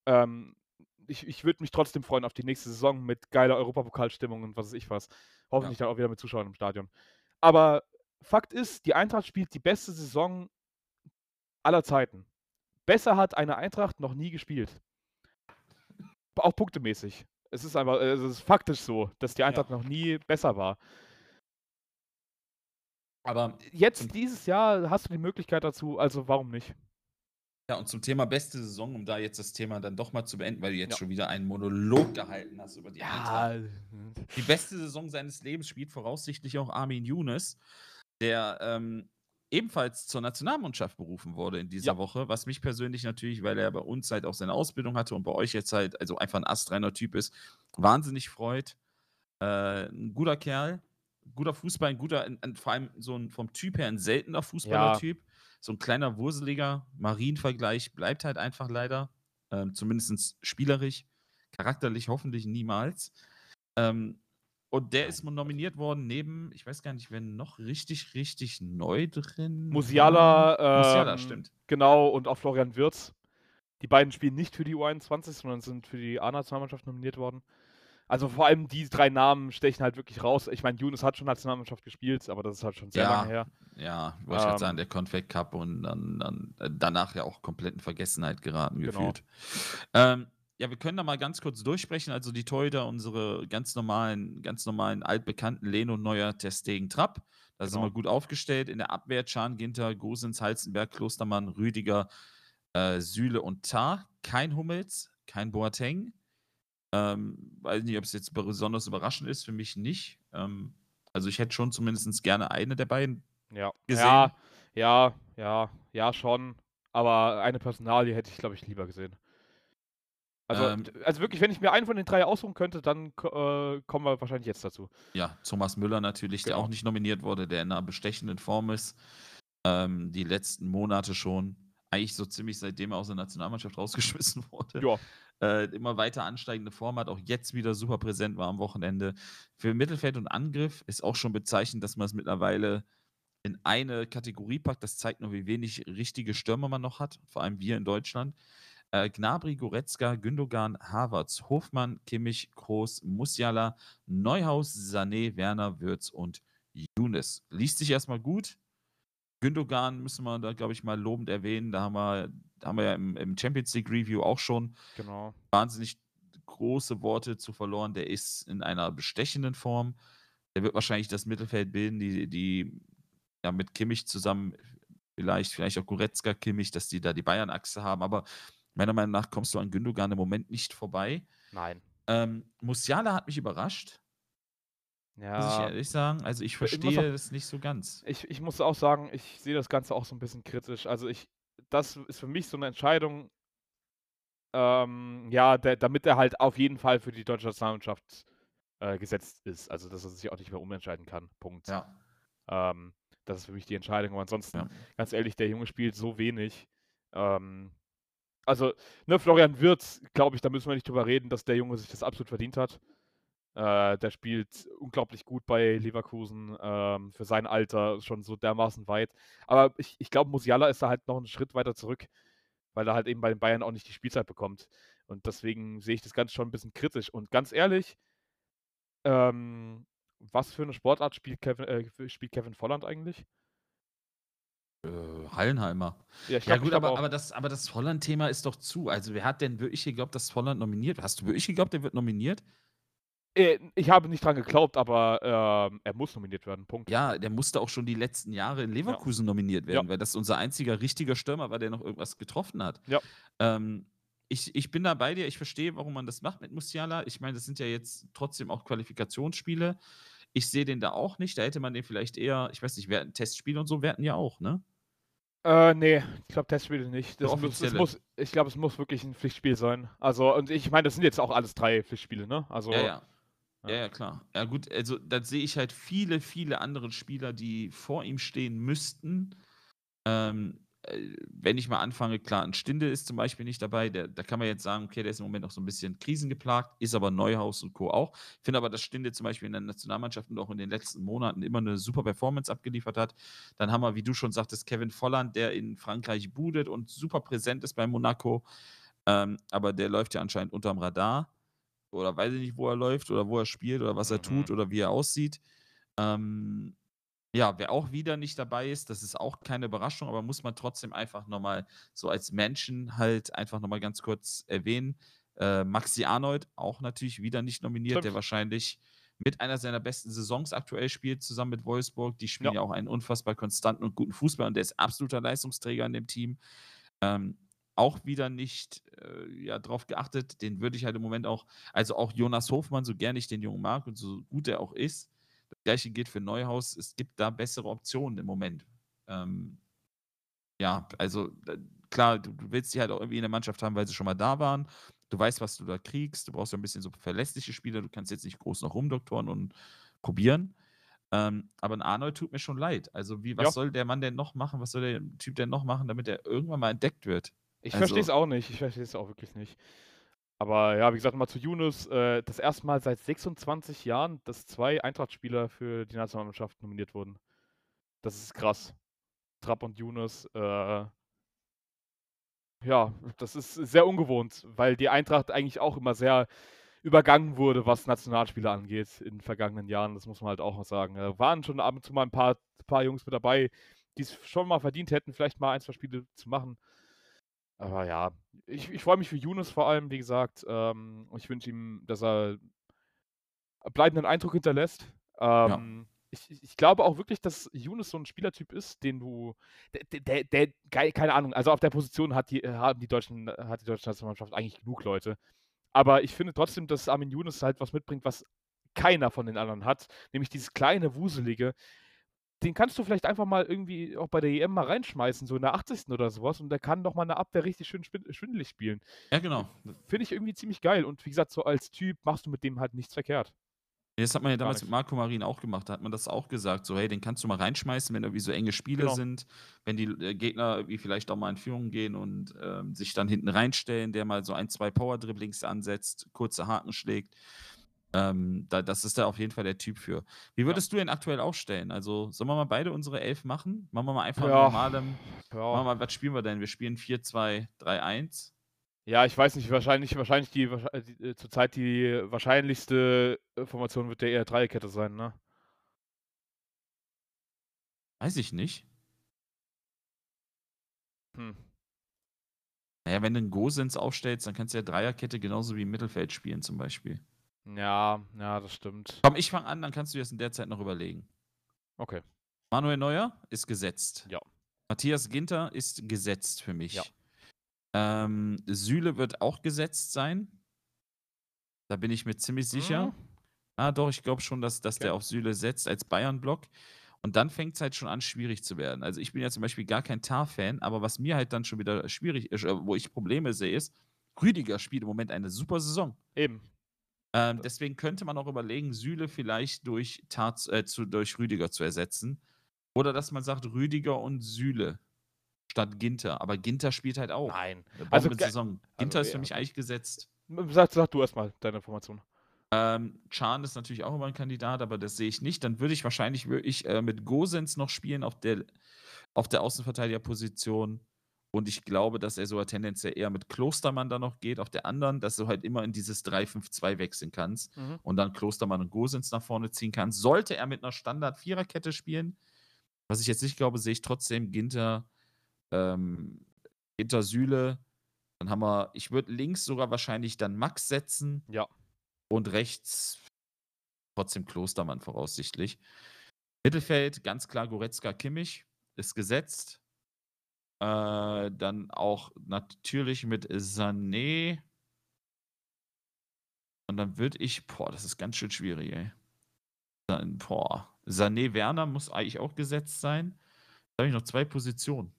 Ähm, ich ich würde mich trotzdem freuen auf die nächste Saison mit geiler Europapokalstimmung und was weiß ich was. Ja. Hoffentlich dann auch wieder mit Zuschauern im Stadion. Aber Fakt ist, die Eintracht spielt die beste Saison aller Zeiten. Besser hat eine Eintracht noch nie gespielt. Auch punktemäßig. Es ist einfach es ist faktisch so, dass die Ja. Eintracht noch nie besser war. Aber Jetzt, dieses Jahr, hast du die Möglichkeit dazu, also warum nicht? Ja, und zum Thema beste Saison, um da jetzt das Thema dann doch mal zu beenden, weil du jetzt Ja. schon wieder einen Monolog gehalten hast über die Eintracht. Ja. Die beste Saison seines Lebens spielt voraussichtlich auch Armin Younes, der, ähm, ebenfalls zur Nationalmannschaft berufen wurde in dieser Ja. Woche, was mich persönlich natürlich, weil er bei uns halt auch seine Ausbildung hatte und bei euch jetzt halt also einfach 'n astreiner Typ ist, wahnsinnig freut. Äh, 'n guter Kerl, guter Fußball, 'n guter 'n 'n vor allem so 'n vom Typ her 'n seltener Ja. So 'n kleiner Wurseliger. Marienvergleich bleibt halt einfach leider, ähm, zumindest spielerisch. Charakterlich hoffentlich niemals. Ähm, und der ist nominiert worden neben ich weiß gar nicht, wer noch richtig, richtig neu drin. Musiala, Musiala, ähm, stimmt. genau, und auch Florian Wirtz. Die beiden spielen nicht für die U21, sondern sind für die A-Nationalmannschaft nominiert worden. Also, vor allem die 3 Namen stechen halt wirklich raus. Ich meine, Younes hat schon Nationalmannschaft gespielt, aber das ist halt schon sehr Ja, lange her. ja, wollte ich grad sagen, Ähm der Confed Cup und dann dann äh, danach ja auch komplett in Vergessenheit geraten Genau. gefühlt. Ähm, ja, wir können da mal ganz kurz durchsprechen. Also, die Torhüter, unsere ganz normalen ganz normalen altbekannten Leno, Neuer, ter Stegen, Trapp. Da sind wir Genau. gut aufgestellt. In der Abwehr Can, Ginter, Gosens, Halstenberg, Klostermann, Rüdiger, äh, Süle und Tah. Kein Hummels, kein Boateng. Ähm, weiß nicht, ob's jetzt besonders überraschend ist, für mich nicht. Ähm, also, ich hätte schon zumindest gerne eine der beiden Ja. gesehen. Ja, ja, ja, ja schon. Aber eine Personalie hätte ich, glaube ich, lieber gesehen. Also Ähm also wirklich, wenn ich mir einen von den 3 aussuchen könnte, dann äh, kommen wir wahrscheinlich jetzt dazu. Ja, Thomas Müller natürlich, der Genau. auch nicht nominiert wurde, der in 'ner bestechenden Form ist. Ähm, die letzten Monate schon. Eigentlich so ziemlich seitdem er aus der Nationalmannschaft rausgeschmissen wurde. Ja. Äh, immer weiter ansteigende Form, hat auch jetzt wieder super präsent war am Wochenende. Für Mittelfeld und Angriff ist auch schon bezeichnend, dass man's mittlerweile in eine Kategorie packt. Das zeigt nur, wie wenig richtige Stürmer man noch hat, vor allem wir in Deutschland. Äh, Gnabry, Goretzka, Gündogan, Havertz, Hofmann, Kimmich, Kroos, Musiala, Neuhaus, Sané, Werner, Wirtz und Younes. Liest sich erst mal gut. Gündogan müssen wir da, glaube ich, mal lobend erwähnen. Da haben wir haben wir ja im im Champions League Review auch schon Genau. wahnsinnig große Worte zu verloren. Der ist in einer bestechenden Form. Der wird wahrscheinlich das Mittelfeld bilden, die die ja, mit Kimmich zusammen vielleicht vielleicht auch Goretzka, Kimmich, dass die da die Bayern-Achse haben. Aber meiner Meinung nach kommst du an Gündogan im Moment nicht vorbei. Nein. Ähm, Musiala hat mich überrascht. Muss ich Ja. ehrlich sagen. Also, ich Ich muss auch verstehe das nicht so ganz. ich ich muss auch sagen, ich sehe das Ganze auch so 'n bisschen kritisch. Also, ich das ist für mich so 'ne Entscheidung ähm, ja, der damit er halt auf jeden Fall für die deutsche Nationalmannschaft, äh, gesetzt ist. Also, dass er sich auch nicht mehr umentscheiden kann. Punkt. Ja. Ähm, das ist für mich die Entscheidung. Aber ansonsten, Ja. ganz ehrlich, der Junge spielt so wenig. Ähm, also, ne, Florian Wirtz, glaube ich, da müssen wir nicht drüber reden, dass der Junge sich das absolut verdient hat. Äh, der spielt unglaublich gut bei Leverkusen, ähm, für sein Alter schon so dermaßen weit. Aber ich ich glaube, Musiala ist da halt noch 'n Schritt weiter zurück, weil er halt eben bei den Bayern auch nicht die Spielzeit bekommt. Und deswegen sehe ich das Ganze schon 'n bisschen kritisch. Und ganz ehrlich ähm, was für 'ne Sportart spielt Kevin äh, spielt Kevin Volland eigentlich? Äh, Hallenheimer. Ja, ich Ja gut, aber aber das aber das Volland-Thema ist doch zu. Also, wer hat denn wirklich geglaubt, dass Volland nominiert Hast du wirklich geglaubt, der wird nominiert? Äh, ich habe nicht dran geglaubt, aber, ähm, er muss nominiert werden, Punkt. Ja, der musste auch schon die letzten Jahre in Ja. Leverkusen nominiert Ja. werden, weil das unser einziger richtiger Stürmer war, der noch irgendwas getroffen hat. Ja. Ähm, ich ich bin da bei dir. Ich verstehe, warum man das macht mit Musiala. Ich meine, das sind ja jetzt trotzdem auch Qualifikationsspiele. Ich sehe den da auch nicht. Da hätte man den vielleicht eher ich weiß nicht, Testspiele und so, hatten ja auch, ne? Äh, ne, ich glaube Testspiele nicht. Das muss muss ich glaube, es muss wirklich 'n Pflichtspiel sein. Also und ich meine, das sind jetzt auch alles 3 Pflichtspiele, ne? Also Ja, ja. Ja, ja. klar. Ja gut, also, da sehe ich halt viele, viele andere Spieler, die vor ihm stehen müssten. Ähm, äh, wenn ich mal anfange, klar, 'n Stindl ist zum Beispiel nicht dabei. Der da kann man jetzt sagen, okay, der ist im Moment noch so 'n bisschen krisengeplagt, ist aber Neuhaus und Co. auch. Finde aber, dass Stindl zum Beispiel in der Nationalmannschaft und auch in den letzten Monaten immer 'ne super Performance abgeliefert hat. Dann haben wir, wie du schon sagtest, Kevin Volland, der in Frankreich budet und super präsent ist bei Monaco. Ähm, aber der läuft ja anscheinend unterm Radar. Oder weiß ich nicht, wo er läuft oder wo er spielt oder was er tut Mhm. oder wie er aussieht. Ähm, ja, wer auch wieder nicht dabei ist, das ist auch keine Überraschung, aber muss man trotzdem einfach noch mal so als Menschen halt einfach noch mal ganz kurz erwähnen. Äh, Maxi Arnold, auch natürlich wieder nicht nominiert, der Stimmt. wahrscheinlich mit einer seiner besten Saisons aktuell spielt, zusammen mit Wolfsburg. Die spielen Ja. ja auch einen unfassbar konstanten und guten Fußball und der ist absoluter Leistungsträger in dem Team. Ähm, auch wieder nicht, äh, ja, drauf geachtet. Den würde ich halt im Moment auch also, auch Jonas Hofmann, so gern ich den Jungen mag und so gut er auch ist. Das Gleiche gilt für Neuhaus. Es gibt da bessere Optionen im Moment. Ähm ja, also, d klar, du du willst die halt auch irgendwie in der Mannschaft haben, weil sie schon mal da waren. Du weißt, was du da kriegst. Du brauchst ja 'n bisschen so verlässliche Spieler. Du kannst jetzt nicht groß noch rumdoktoren und probieren. Ähm, aber 'n Arnold tut mir schon leid. Also, wie was Ja. soll der Mann denn noch machen? Was soll der Typ denn noch machen, damit er irgendwann mal entdeckt wird? Ich verstehe es Also auch nicht. Ich verstehe es auch wirklich nicht. Aber ja, wie gesagt, mal zu Yunus, äh, das 1. Mal seit 26 Jahren, dass 2 Eintracht-Spieler für die Nationalmannschaft nominiert wurden. Das ist krass. Trapp und Yunus, äh ja, das ist sehr ungewohnt, weil die Eintracht eigentlich auch immer sehr übergangen wurde, was Nationalspieler angeht in den vergangenen Jahren. Das muss man halt auch mal sagen. Da waren schon ab und zu mal 'n paar paar Jungs mit dabei, die's schon mal verdient hätten, vielleicht mal 1, 2 Spiele zu machen. Aber ja, ich ich freue mich für Yunus vor allem, wie gesagt. Ähm, und ich wünsche ihm, dass er bleibenden Eindruck hinterlässt. Ja. Ähm, ich ich ich glaube auch wirklich, dass Yunus so 'n Spielertyp ist, den du der der gei keine Ahnung, also, auf der Position hat die haben die deutschen hat die deutsche Nationalmannschaft eigentlich genug Leute. Aber ich finde trotzdem, dass Armin Yunus halt was mitbringt, was keiner von den anderen hat, nämlich dieses kleine Wuselige. Den kannst du vielleicht einfach mal irgendwie auch bei der EM mal reinschmeißen, so in der 80. oder so was und der kann doch mal 'ne Abwehr richtig schön schwin schwindelig spielen. Ja, genau. Finde ich irgendwie ziemlich geil und wie gesagt, so als Typ machst du mit dem halt nichts verkehrt. Das hat man ja Gar damals mit nichts. Marco Marin auch gemacht. Da hat man das auch gesagt, so: „Hey, den kannst du mal reinschmeißen, wenn irgendwie so enge Spiele Genau. sind, wenn die äh, Gegner irgendwie vielleicht auch mal in Führung gehen und, ähm, sich dann hinten reinstellen, der mal so 1, 2 Powerdribblings ansetzt, kurze Haken schlägt.“ Ähm, da das ist da auf jeden Fall der Typ für. Wie Ja. würdest du ihn aktuell aufstellen? Also, sollen wir mal beide unsere 11 machen? Machen wir mal einfach in Ja. normalem machen wir Ja. mal was spielen wir denn? Wir spielen 4-2-3-1? Ja, ich weiß nicht, wahrscheinlich wahrscheinlich die äh, die zurzeit die wahrscheinlichste, äh, Formation wird ja eher Dreierkette sein, ne? Weiß ich nicht. Hm. Na ja, wenn du 'n Gosens aufstellst, dann kannst du ja Dreierkette genauso wie im Mittelfeld spielen zum Beispiel. Ja, ja, das stimmt. Komm, ich fange an, dann kannst du dir das in der Zeit noch überlegen. Okay. Manuel Neuer ist gesetzt. Ja. Matthias Ginter ist gesetzt für mich. Ja. Ähm, Süle wird auch gesetzt sein. Da bin ich mir ziemlich sicher. Mhm. Ah, doch, ich glaube schon, dass dass Okay. der auf Süle setzt als Bayern-Block. Und dann fängt's halt schon an, schwierig zu werden. Also, ich bin ja zum Beispiel gar kein Tah-Fan, aber was mir halt dann schon wieder schwierig ist, äh, wo ich Probleme sehe, ist, Rüdiger spielt im Moment eine super Saison. Eben. Ähm, deswegen könnte man auch überlegen, Süle vielleicht durch, Tarz, äh, zu, durch Rüdiger zu ersetzen. Oder dass man sagt, Rüdiger und Süle statt Ginter. Aber Ginter spielt halt auch. Nein. Also, Also, Saison. Ginter also, ist für ja. mich eigentlich gesetzt. Sag, sag du erstmal deine Information. Ähm, Chan ist natürlich auch immer ein Kandidat, aber das sehe ich nicht. Dann würde ich wahrscheinlich wirklich äh, mit Gosens noch spielen auf der, auf der Außenverteidigerposition. Und ich glaube, dass er so tendenziell eher mit Klostermann da noch geht, auf der anderen, dass du halt immer in dieses 3-5-2 wechseln kannst Mhm. und dann Klostermann und Gosens nach vorne ziehen kannst. Sollte er mit einer Standard-Viererkette spielen, was ich jetzt nicht glaube, sehe ich trotzdem Ginter, ähm, Ginter Süle. Dann haben wir, ich würde links sogar wahrscheinlich dann Max setzen Ja. und rechts trotzdem Klostermann voraussichtlich. Mittelfeld, ganz klar Goretzka, Kimmich, ist gesetzt. Äh, dann auch natürlich mit Sané. Und dann würde ich, boah, das ist ganz schön schwierig, ey. Dann, boah, Sané Werner muss eigentlich auch gesetzt sein. Da habe ich noch zwei Positionen.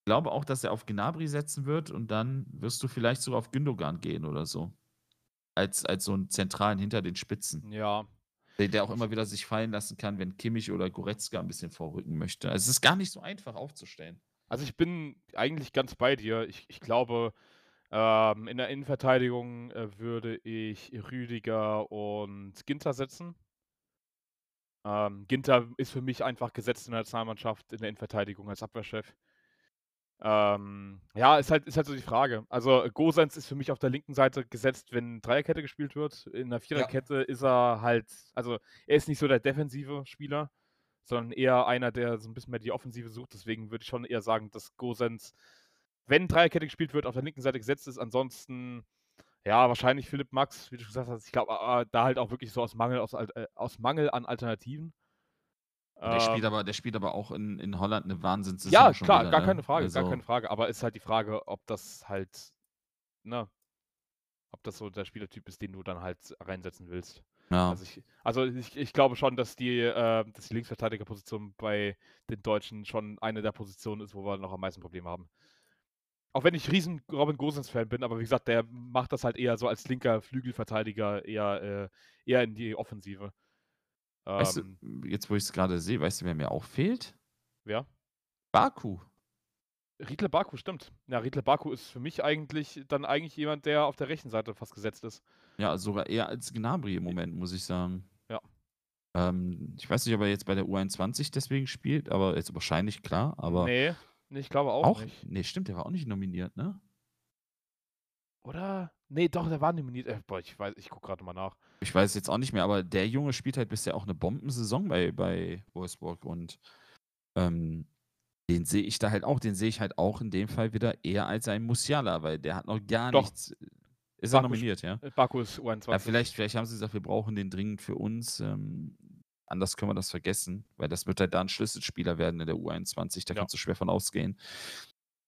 Ich glaube auch, dass er auf Gnabry setzen wird und dann wirst du vielleicht sogar auf Gündogan gehen oder so. Als, als so einen zentralen hinter den Spitzen. Ja. Der, auch immer wieder sich fallen lassen kann, wenn Kimmich oder Goretzka ein bisschen vorrücken möchte. Also es ist gar nicht so einfach aufzustellen. Also ich bin eigentlich ganz bei dir. Ich, ich glaube, ähm, in der Innenverteidigung äh, würde ich Rüdiger und Ginter setzen. Ähm, Ginter ist für mich einfach gesetzt in der Nationalmannschaft in der Innenverteidigung als Abwehrchef. Ähm, ja, ist halt, ist halt so die Frage. Also Gosens ist für mich auf der linken Seite gesetzt, wenn Dreierkette gespielt wird. In der Viererkette ist er halt, also er ist nicht so der defensive Spieler, sondern eher einer, der so ein bisschen mehr die Offensive sucht. Deswegen würde ich schon eher sagen, dass Gosens, wenn Dreierkette gespielt wird, auf der linken Seite gesetzt ist. Ansonsten, ja, wahrscheinlich Philipp Max, wie du schon gesagt hast. Ich glaube, äh, da halt auch wirklich so aus Mangel, aus, äh, aus Mangel an Alternativen. Der, spielt Ähm, aber, der spielt aber auch in, in Holland eine Wahnsinnssaison. ja, klar, wieder, gar ne? keine Frage, gar Also, keine Frage. Aber ist halt die Frage, ob das halt, ne, ob das so der Spielertyp ist, den du dann halt reinsetzen willst. Ja. Also ich, also ich, ich glaube schon, dass die, äh, dass die Linksverteidigerposition bei den Deutschen schon eine der Positionen ist, wo wir noch am meisten Probleme haben. Auch wenn ich riesen Robin Gosens-Fan bin, aber wie gesagt, der macht das halt eher so als linker Flügelverteidiger, eher, äh, eher in die Offensive. Weißt Ähm, du, jetzt wo ich es gerade sehe, weißt du, wer mir auch fehlt? wer? Baku. Riedle Baku, stimmt. Ja, Riedle Baku ist für mich eigentlich dann eigentlich jemand, der auf der rechten Seite fast gesetzt ist. Ja, sogar eher als Gnabry im Moment, muss ich sagen. Ja. Ähm, ich weiß nicht, ob er jetzt bei der U21 deswegen spielt, aber jetzt wahrscheinlich klar, aber nee, nee, ich glaube auch, auch, nicht. nee, stimmt, der war auch nicht nominiert, ne? Oder? Nee, doch, der war nominiert. Äh, boah, ich weiß, ich gucke gerade mal nach. Ich weiß jetzt auch nicht mehr, aber der Junge spielt halt bisher auch eine Bombensaison bei, bei Wolfsburg und ähm, den sehe ich da halt auch, den sehe ich halt auch in dem Fall wieder eher als ein Musiala, weil der hat noch gar Doch. nichts. Ist er Baku nominiert, ja? Äh, Baku ist U21. Ja, vielleicht, vielleicht haben sie gesagt, wir brauchen den dringend für uns. Ähm, anders können wir das vergessen, weil das wird halt da ein Schlüsselspieler werden in der U21. Da Ja. kannst du schwer von ausgehen.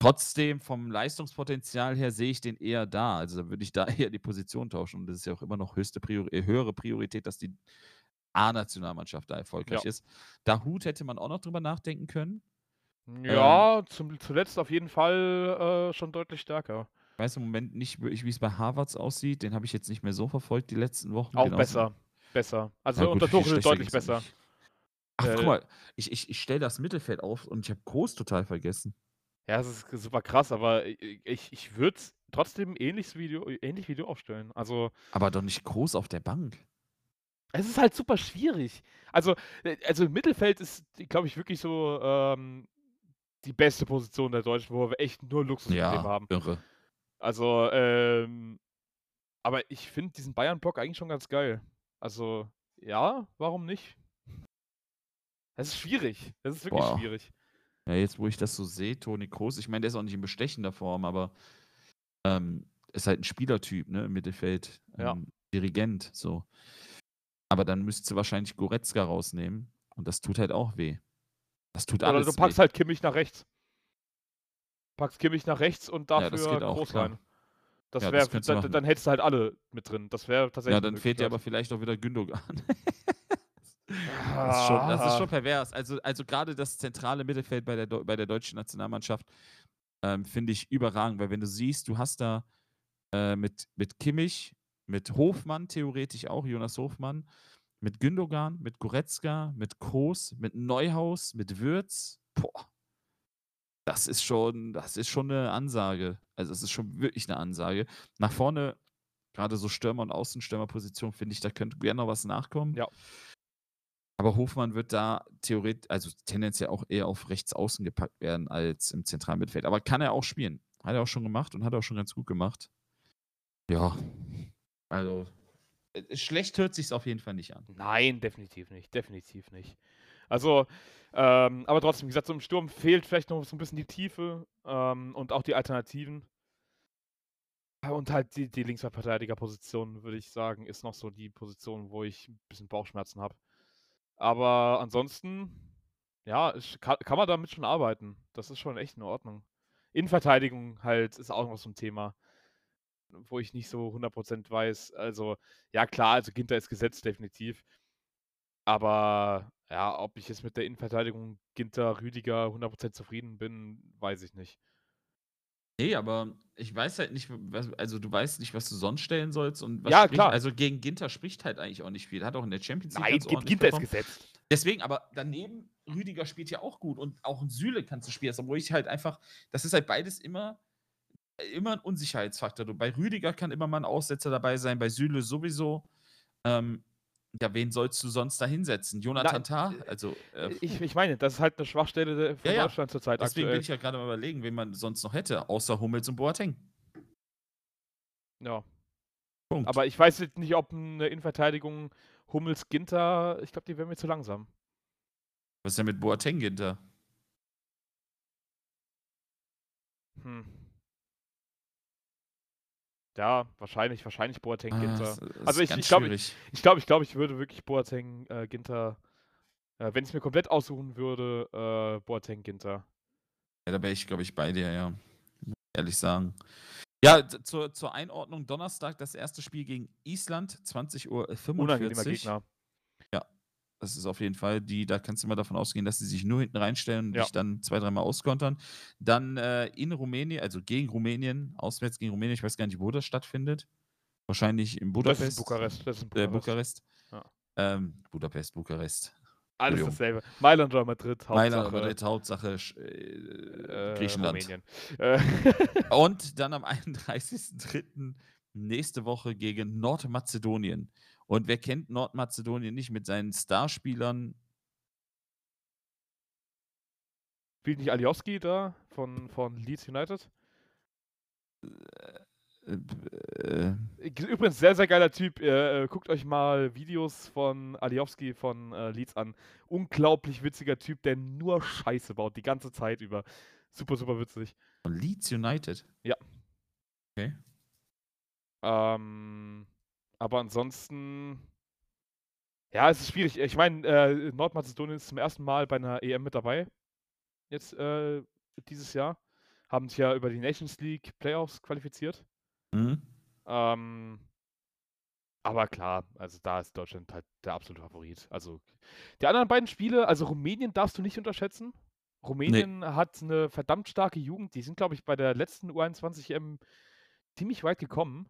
Trotzdem, vom Leistungspotenzial her sehe ich den eher da. Also da würde ich da eher die Position tauschen. Und das ist ja auch immer noch höchste Priori äh, höhere Priorität, dass die A-Nationalmannschaft da erfolgreich Ja. ist. Da Hut hätte man auch noch drüber nachdenken können. Ja, zum, zuletzt auf jeden Fall äh, schon deutlich stärker. Ich weiß im Moment nicht wie es bei Harvards aussieht. Den habe ich jetzt nicht mehr so verfolgt die letzten Wochen. Auch Genauso- besser. Besser. Also gut, unter Tuchel deutlich besser. Ach, Äh, guck mal, ich, ich, ich stelle das Mittelfeld auf und ich habe Groß total vergessen. Ja, das ist super krass, aber ich, ich würde trotzdem ähnlich wie, du, ähnlich wie du aufstellen. Also, Aber doch nicht Groß auf der Bank. es ist halt super schwierig. Also, äh, also im Mittelfeld ist, glaube ich, wirklich so ähm, die beste Position der Deutschen, wo wir echt nur Luxusprobleme Ja, haben. irre. Also, ähm, aber ich finde diesen Bayern-Block eigentlich schon ganz geil. Also, ja, warum nicht? Es ist schwierig. Es ist wirklich Boah. schwierig. Ja, jetzt, wo ich das so sehe, Toni Kroos, ich meine, der ist auch nicht in bestechender Form, aber ähm, ist halt ein Spielertyp, ne, im Mittelfeld. Ja. Ähm, Dirigent, so. Aber dann müsstest du wahrscheinlich Goretzka rausnehmen. Und das tut halt auch weh. Das tut Oder alles du packst weh. halt Kimmich nach rechts. Packst Kimmich nach rechts und Ja, dafür auch, Groß rein. Das Ja, wäre, dann, dann hättest du halt alle mit drin. Das wäre tatsächlich. Ja, dann fehlt dir aber vielleicht auch wieder Gündogan. Das ist, schon, das ist Ah. schon pervers. Also, also gerade das zentrale Mittelfeld bei der, bei der deutschen Nationalmannschaft ähm, finde ich überragend, weil wenn du siehst, du hast da äh, mit, mit Kimmich, mit Hofmann theoretisch auch, Jonas Hofmann, mit Gündogan, mit Goretzka, mit Kroos, mit Neuhaus, mit Würz. Boah. Das ist schon, das ist schon eine Ansage. Also es ist schon wirklich eine Ansage. Nach vorne, gerade so Stürmer- und Außenstürmerposition, finde ich, da könnte gerne noch was nachkommen. Ja. Aber Hofmann wird da theoretisch, also tendenziell auch eher auf rechts außen gepackt werden als im zentralen Mittelfeld. Aber kann er auch spielen. Hat er auch schon gemacht und hat er auch schon ganz gut gemacht. Ja. Also, äh, schlecht hört sich auf jeden Fall nicht an. Nein, definitiv nicht. Definitiv nicht. Also, ähm, aber trotzdem, wie gesagt, so im Sturm fehlt vielleicht noch so ein bisschen die Tiefe ähm, und auch die Alternativen. Und halt die, die Linksverteidigerposition, würde ich sagen, ist noch so die Position, wo ich ein bisschen Bauchschmerzen habe. Aber ansonsten, ja, kann, kann man damit schon arbeiten. Das ist schon echt in Ordnung. Innenverteidigung halt ist auch noch so ein Thema, wo ich nicht so 100% weiß. Also, ja, klar, also Ginter ist gesetzt, definitiv. Aber ja, ob ich jetzt mit der Innenverteidigung Ginter, Rüdiger 100% zufrieden bin, weiß ich nicht. Nee, aber ich weiß halt nicht, was, also du weißt nicht, was du sonst stellen sollst und was Ja, spricht, klar. also gegen Ginter spricht halt eigentlich auch nicht viel. Hat auch in der Champions League Nein, ganz ordentlich Ginter ist performt. gesetzt. Deswegen, aber daneben, Rüdiger spielt ja auch gut und auch ein Süle kannst du spielen, obwohl ich halt einfach, das ist halt beides immer, immer ein Unsicherheitsfaktor. Du, bei Rüdiger kann immer mal ein Aussetzer dabei sein, bei Süle sowieso. Ähm, ja, wen sollst du sonst da hinsetzen? Jonathan Tah? Also, äh, Ich, ich meine, das ist halt eine Schwachstelle von Ja, ja. Deutschland zurzeit deswegen aktuell. bin ich ja gerade mal überlegen, wen man sonst noch hätte, außer Hummels und Boateng. ja. Punkt. Aber ich weiß jetzt nicht, ob eine Innenverteidigung Hummels, Ginter, ich glaube, die wären mir zu langsam. Was ist denn mit Boateng Ginter? Hm. Ja, wahrscheinlich, wahrscheinlich Boateng, Ah, Ginter. ist Also ich- ich glaub, schwierig. Ich glaube, ich, glaub, ich würde wirklich Boateng, äh, Ginter, äh, wenn ich es mir komplett aussuchen würde, äh, Boateng, Ginter. Ja, da wäre ich, glaube ich, bei dir, ja. Ich ehrlich sagen. Ja, zur, zur Einordnung: Donnerstag das erste Spiel gegen Island, 20.45 Uhr. Unangenehmer Gegner. Das ist auf jeden Fall die, da kannst du immer davon ausgehen, dass sie sich nur hinten reinstellen und Ja. dich dann zwei, dreimal auskontern. Dann äh, in Rumänien, also gegen Rumänien, auswärts gegen Rumänien, ich weiß gar nicht, wo das stattfindet. Wahrscheinlich in Das Budapest. ist in Bukarest. Das ist Äh, Bukarest. Bukarest. Ja. Ähm, Budapest, Bukarest. Alles dasselbe. Mailand oder Madrid, Mailand, Hauptsache, Madrid, Hauptsache äh, äh, Griechenland. Äh, Und dann am 31.03. nächste Woche gegen Nordmazedonien. Und wer kennt Nordmazedonien nicht mit seinen Starspielern? Spielt nicht Alioski da von, von Leeds United? Äh, äh, Übrigens, sehr, sehr geiler Typ. Äh, äh, guckt euch mal Videos von Aliowski von Leeds an. Unglaublich witziger Typ, der nur Scheiße baut, die ganze Zeit über. Super, super witzig. von Leeds United. Ja. Okay. Ähm, aber ansonsten. Ja, es ist schwierig. Ich meine, äh, Nordmazedonien ist zum ersten Mal bei einer EM mit dabei. Jetzt äh, dieses Jahr. Haben sich ja über die Nations League Playoffs qualifiziert. Mhm. Ähm, aber klar, also da ist Deutschland halt der absolute Favorit. Also die anderen beiden Spiele, also Rumänien darfst du nicht unterschätzen. Rumänien hat eine verdammt starke Jugend. Die sind, glaube ich, bei der letzten U21-EM ziemlich weit gekommen.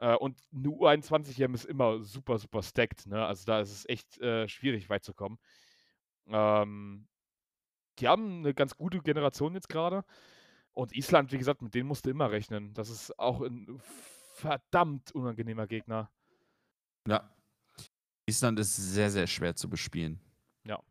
Äh, und eine U21-EM ist immer super, super stacked. Ne? Also da ist es echt äh, schwierig, weit zu kommen. Ähm, die haben eine ganz gute Generation jetzt gerade. Und Island, wie gesagt, mit denen musst du immer rechnen. Das ist auch ein verdammt unangenehmer Gegner. Ja. Island ist sehr, sehr schwer zu bespielen. Ja.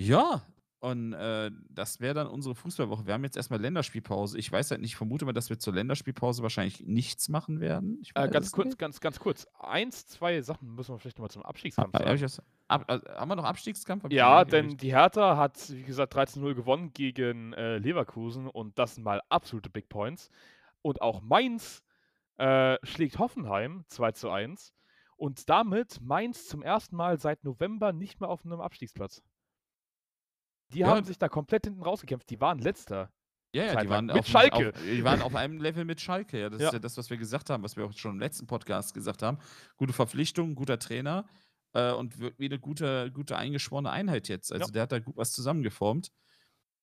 Ja, und äh, das wäre dann unsere Fußballwoche. Wir haben jetzt erstmal Länderspielpause. Ich weiß halt nicht, ich vermute mal, dass wir zur Länderspielpause wahrscheinlich nichts machen werden. Ich Äh, ganz kurz, nicht. ganz, ganz kurz. Eins, zwei Sachen müssen wir vielleicht nochmal zum Abstiegskampf sagen. das, ab, äh, haben wir noch Abstiegskampf? Hab Ja, denn die Hertha hat, wie gesagt, 13-0 gewonnen gegen äh, Leverkusen und das sind mal absolute Big Points. Und auch Mainz äh, schlägt Hoffenheim 2 zu 1 und damit Mainz zum ersten Mal seit November nicht mehr auf einem Abstiegsplatz. Die Ja. haben sich da komplett hinten rausgekämpft. Die waren letzter. Ja, ja, die waren, Mit auf, Schalke. Auf, die waren auf einem Level mit Schalke. Ja, das Ja. ist ja das, was wir gesagt haben, was wir auch schon im letzten Podcast gesagt haben. Gute Verpflichtung, guter Trainer äh, und wirklich eine gute, gute eingeschworene Einheit jetzt. Also Ja. der hat da gut was zusammengeformt.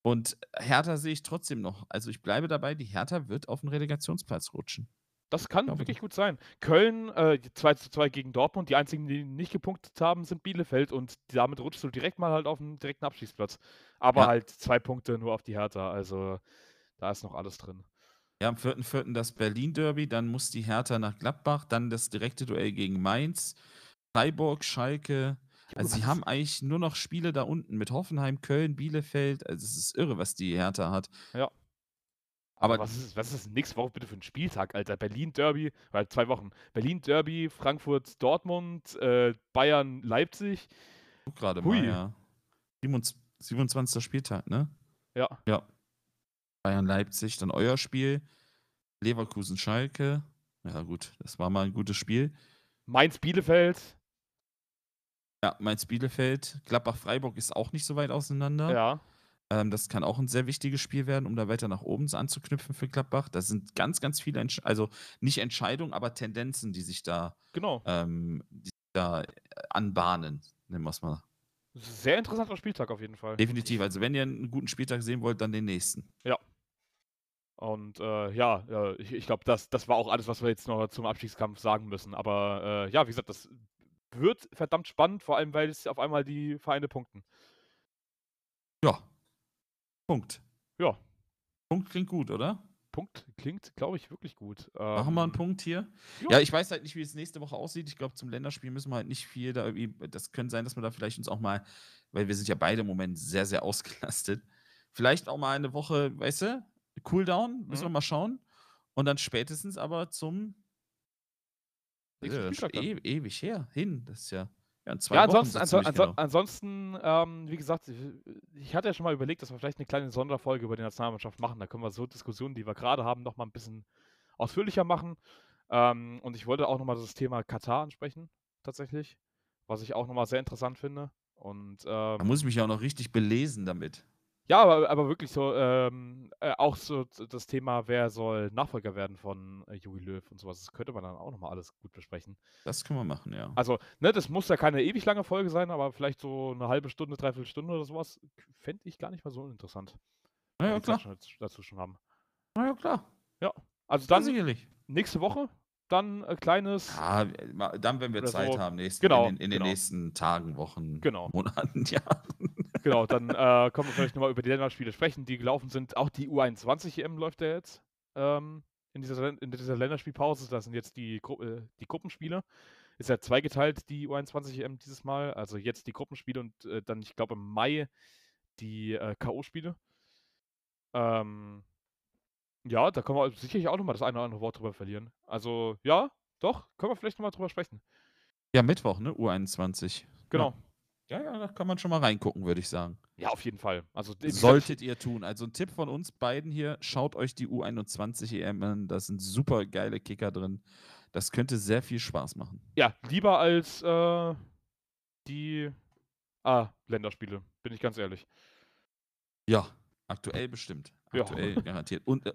Und Hertha sehe ich trotzdem noch. Also, ich bleibe dabei, die Hertha wird auf 'n Relegationsplatz rutschen. Das kann Glaube wirklich ich. gut sein. Köln, äh, 2:2 gegen Dortmund. Die einzigen, die nicht gepunktet haben, sind Bielefeld und damit rutschst du direkt mal halt auf 'n direkten Abstiegsplatz. Aber Ja. halt 2 Punkte nur auf die Hertha, also da ist noch alles drin. Ja, am 4.4. das Berlin-Derby, dann muss die Hertha nach Gladbach, dann das direkte Duell gegen Mainz, Freiburg, Schalke. Also, sie haben eigentlich nur noch Spiele da unten mit Hoffenheim, Köln, Bielefeld. Also, es ist irre, was die Hertha hat. Ja. Aber was ist was ist nächste Woche bitte für 'n Spieltag, Alter? Berlin-Derby oder 2 Wochen. Berlin-Derby, Frankfurt-Dortmund, äh, Bayern-Leipzig. gucke grade Hui. mal, ja. Siebenundz 27. Spieltag, ne? Ja. Ja. Bayern-Leipzig, dann euer Spiel. Leverkusen-Schalke. Ja gut, das war mal 'n gutes Spiel. Mainz-Bielefeld. Ja, Mainz-Bielefeld. Gladbach-Freiburg ist auch nicht so weit auseinander. Ja. Ähm, das kann auch 'n sehr wichtiges Spiel werden, um da weiter nach oben anzuknüpfen für Gladbach. Da sind ganz, ganz viele Entsch also, nicht Entscheidungen, aber Tendenzen, die sich da Genau. ähm, die da, äh, anbahnen, nennen wir's mal. Sehr interessanter Spieltag auf jeden Fall. Definitiv. Also, wenn ihr 'n guten Spieltag sehen wollt, dann den nächsten. Ja. Und, äh, ja, äh, ich ich glaube, das das war auch alles, was wir jetzt noch zum Abstiegskampf sagen müssen. Aber, äh, ja, wie gesagt, das wird verdammt spannend, vor allem, weil es auf einmal die Vereine punkten. Ja. Punkt. Ja. Punkt klingt gut, oder? Punkt klingt, glaube ich, wirklich gut. Machen wir 'n Ähm, Punkt hier? ja. Ja, ich weiß halt nicht, wie es nächste Woche aussieht. Ich glaube, zum Länderspiel müssen wir halt nicht viel da irgendwie das könnte sein, dass wir da vielleicht uns auch mal weil wir sind ja beide im Moment sehr, sehr ausgelastet. Vielleicht auch mal 'ne Woche, weißt du, Cooldown, müssen wir Mhm. mal schauen. Und dann spätestens aber zum Nächsten äh, e ewig her hin. Das ist ja ja, in 2 Ja, Wochen ansonsten so anso anso genau. ansonsten, ähm, wie gesagt, ich ich hatte ja schon mal überlegt, dass wir vielleicht 'ne kleine Sonderfolge über die Nationalmannschaft machen. Da können wir so Diskussionen, die wir grade haben, noch mal 'n bisschen ausführlicher machen. Ähm, und ich wollte auch noch mal das Thema Katar ansprechen, tatsächlich, was ich auch noch mal sehr interessant finde. Und, Da ähm muss ich mich ja auch noch richtig belesen damit. Ja, aber aber wirklich so, ähm, äh, auch so das Thema, wer soll Nachfolger werden von, äh, Jogi Löw und so was. Das könnte man dann auch noch mal alles gut besprechen. Das können wir machen, ja. Also, ne, das muss ja keine ewig lange Folge sein, aber vielleicht so 'ne 1/2 Stunde, 3/4 Stunde oder so was fände ich gar nicht mal so uninteressant. Na ja, klar. schon dazu schon haben. Na ja, klar. Ja, also dann sicherlich. nächste Woche, dann, äh, kleines Ja, äh, dann, wenn wir Zeit so. haben, nächsten Genau, in den in den genau. nächsten Tagen, Wochen, Genau. Monaten, Jahren. Genau, dann, äh, können wir vielleicht noch mal über die Länderspiele sprechen, die gelaufen sind. Auch die U21 EM läuft ja jetzt, ähm, in dieser in dieser Länderspielpause. Das sind jetzt die Gru äh, die Gruppenspiele. Ist ja zweigeteilt, die U21 EM dieses Mal. Also, jetzt die Gruppenspiele und, äh, dann, ich glaube, im Mai die, äh, K.O.-Spiele. Ähm ja, da können wir sicherlich auch noch mal das eine oder andere Wort drüber verlieren. Also, ja, doch, können wir vielleicht noch mal drüber sprechen. Ja, Mittwoch, ne? U21. Genau. Ja. Ja, ja, da kann man schon mal reingucken, würde ich sagen. Ja, auf jeden Fall. Also, Solltet ihr tun. Also, 'n Tipp von uns beiden hier: Schaut euch die U21 EM an. Da sind super geile Kicker drin. Das könnte sehr viel Spaß machen. Ja, lieber als, äh, die A-Länderspiele, bin ich ganz ehrlich. Ja, aktuell bestimmt. Ja. Aktuell garantiert. Und, äh,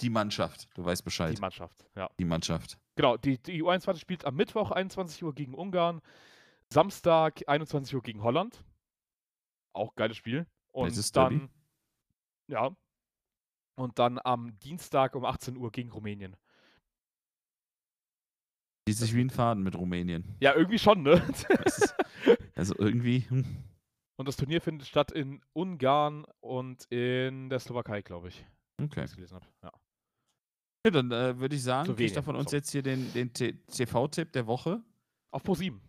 die Mannschaft, du weißt Die Bescheid. Mannschaft, ja. Die Mannschaft. Genau, die die U21 spielt am Mittwoch 21:00 gegen Ungarn, Samstag 21:00 gegen Holland. Auch geiles Spiel. Und Nettes Derby. dann ja. Und dann am Dienstag um 18:00 gegen Rumänien. Zieht sich wie 'n Faden mit Rumänien. Ja, irgendwie schon, ne? Ist also, irgendwie, hm. Und das Turnier findet statt in Ungarn und in der Slowakei, glaube ich, Okay. ich's gelesen habe, ja. Ja, dann, äh, würde ich sagen, kriegt ihr von uns jetzt hier den den TV-Tipp der Woche. Auf ProSieben.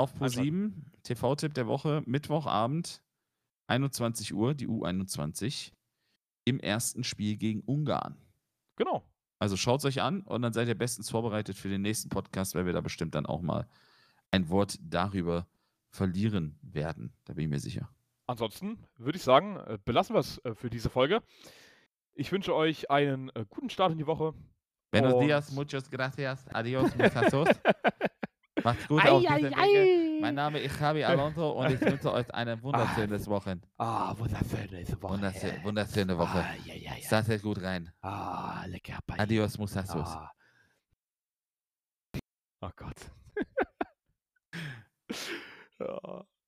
Auf Einschalten. ProSieben. TV-Tipp der Woche, Mittwochabend, 21:00, die U21 im ersten Spiel gegen Ungarn. Genau. Also, schaut's euch an und dann seid ihr bestens vorbereitet für den nächsten Podcast, weil wir da bestimmt dann auch mal ein Wort darüber verlieren werden. Da bin ich mir sicher. Ansonsten würde ich sagen, äh, belassen wir's, äh, für diese Folge. Ich wünsche euch einen, äh, guten Start in die Woche. Buenos dias, muchas gracias, adios, muchachos. Macht's gut Ei, auf ei, Wege. Mein ei. Name ist Javi Alonso und ich wünsche euch eine wunderschönes Wochen Ah, wunderschöne Woche. wunderschö wunderschöne Woche. Ah, ja, ja, ja. Startet gut rein. Ah, lecker. Bye. Adios, muchachos. Ah. Oh Gott. Ja.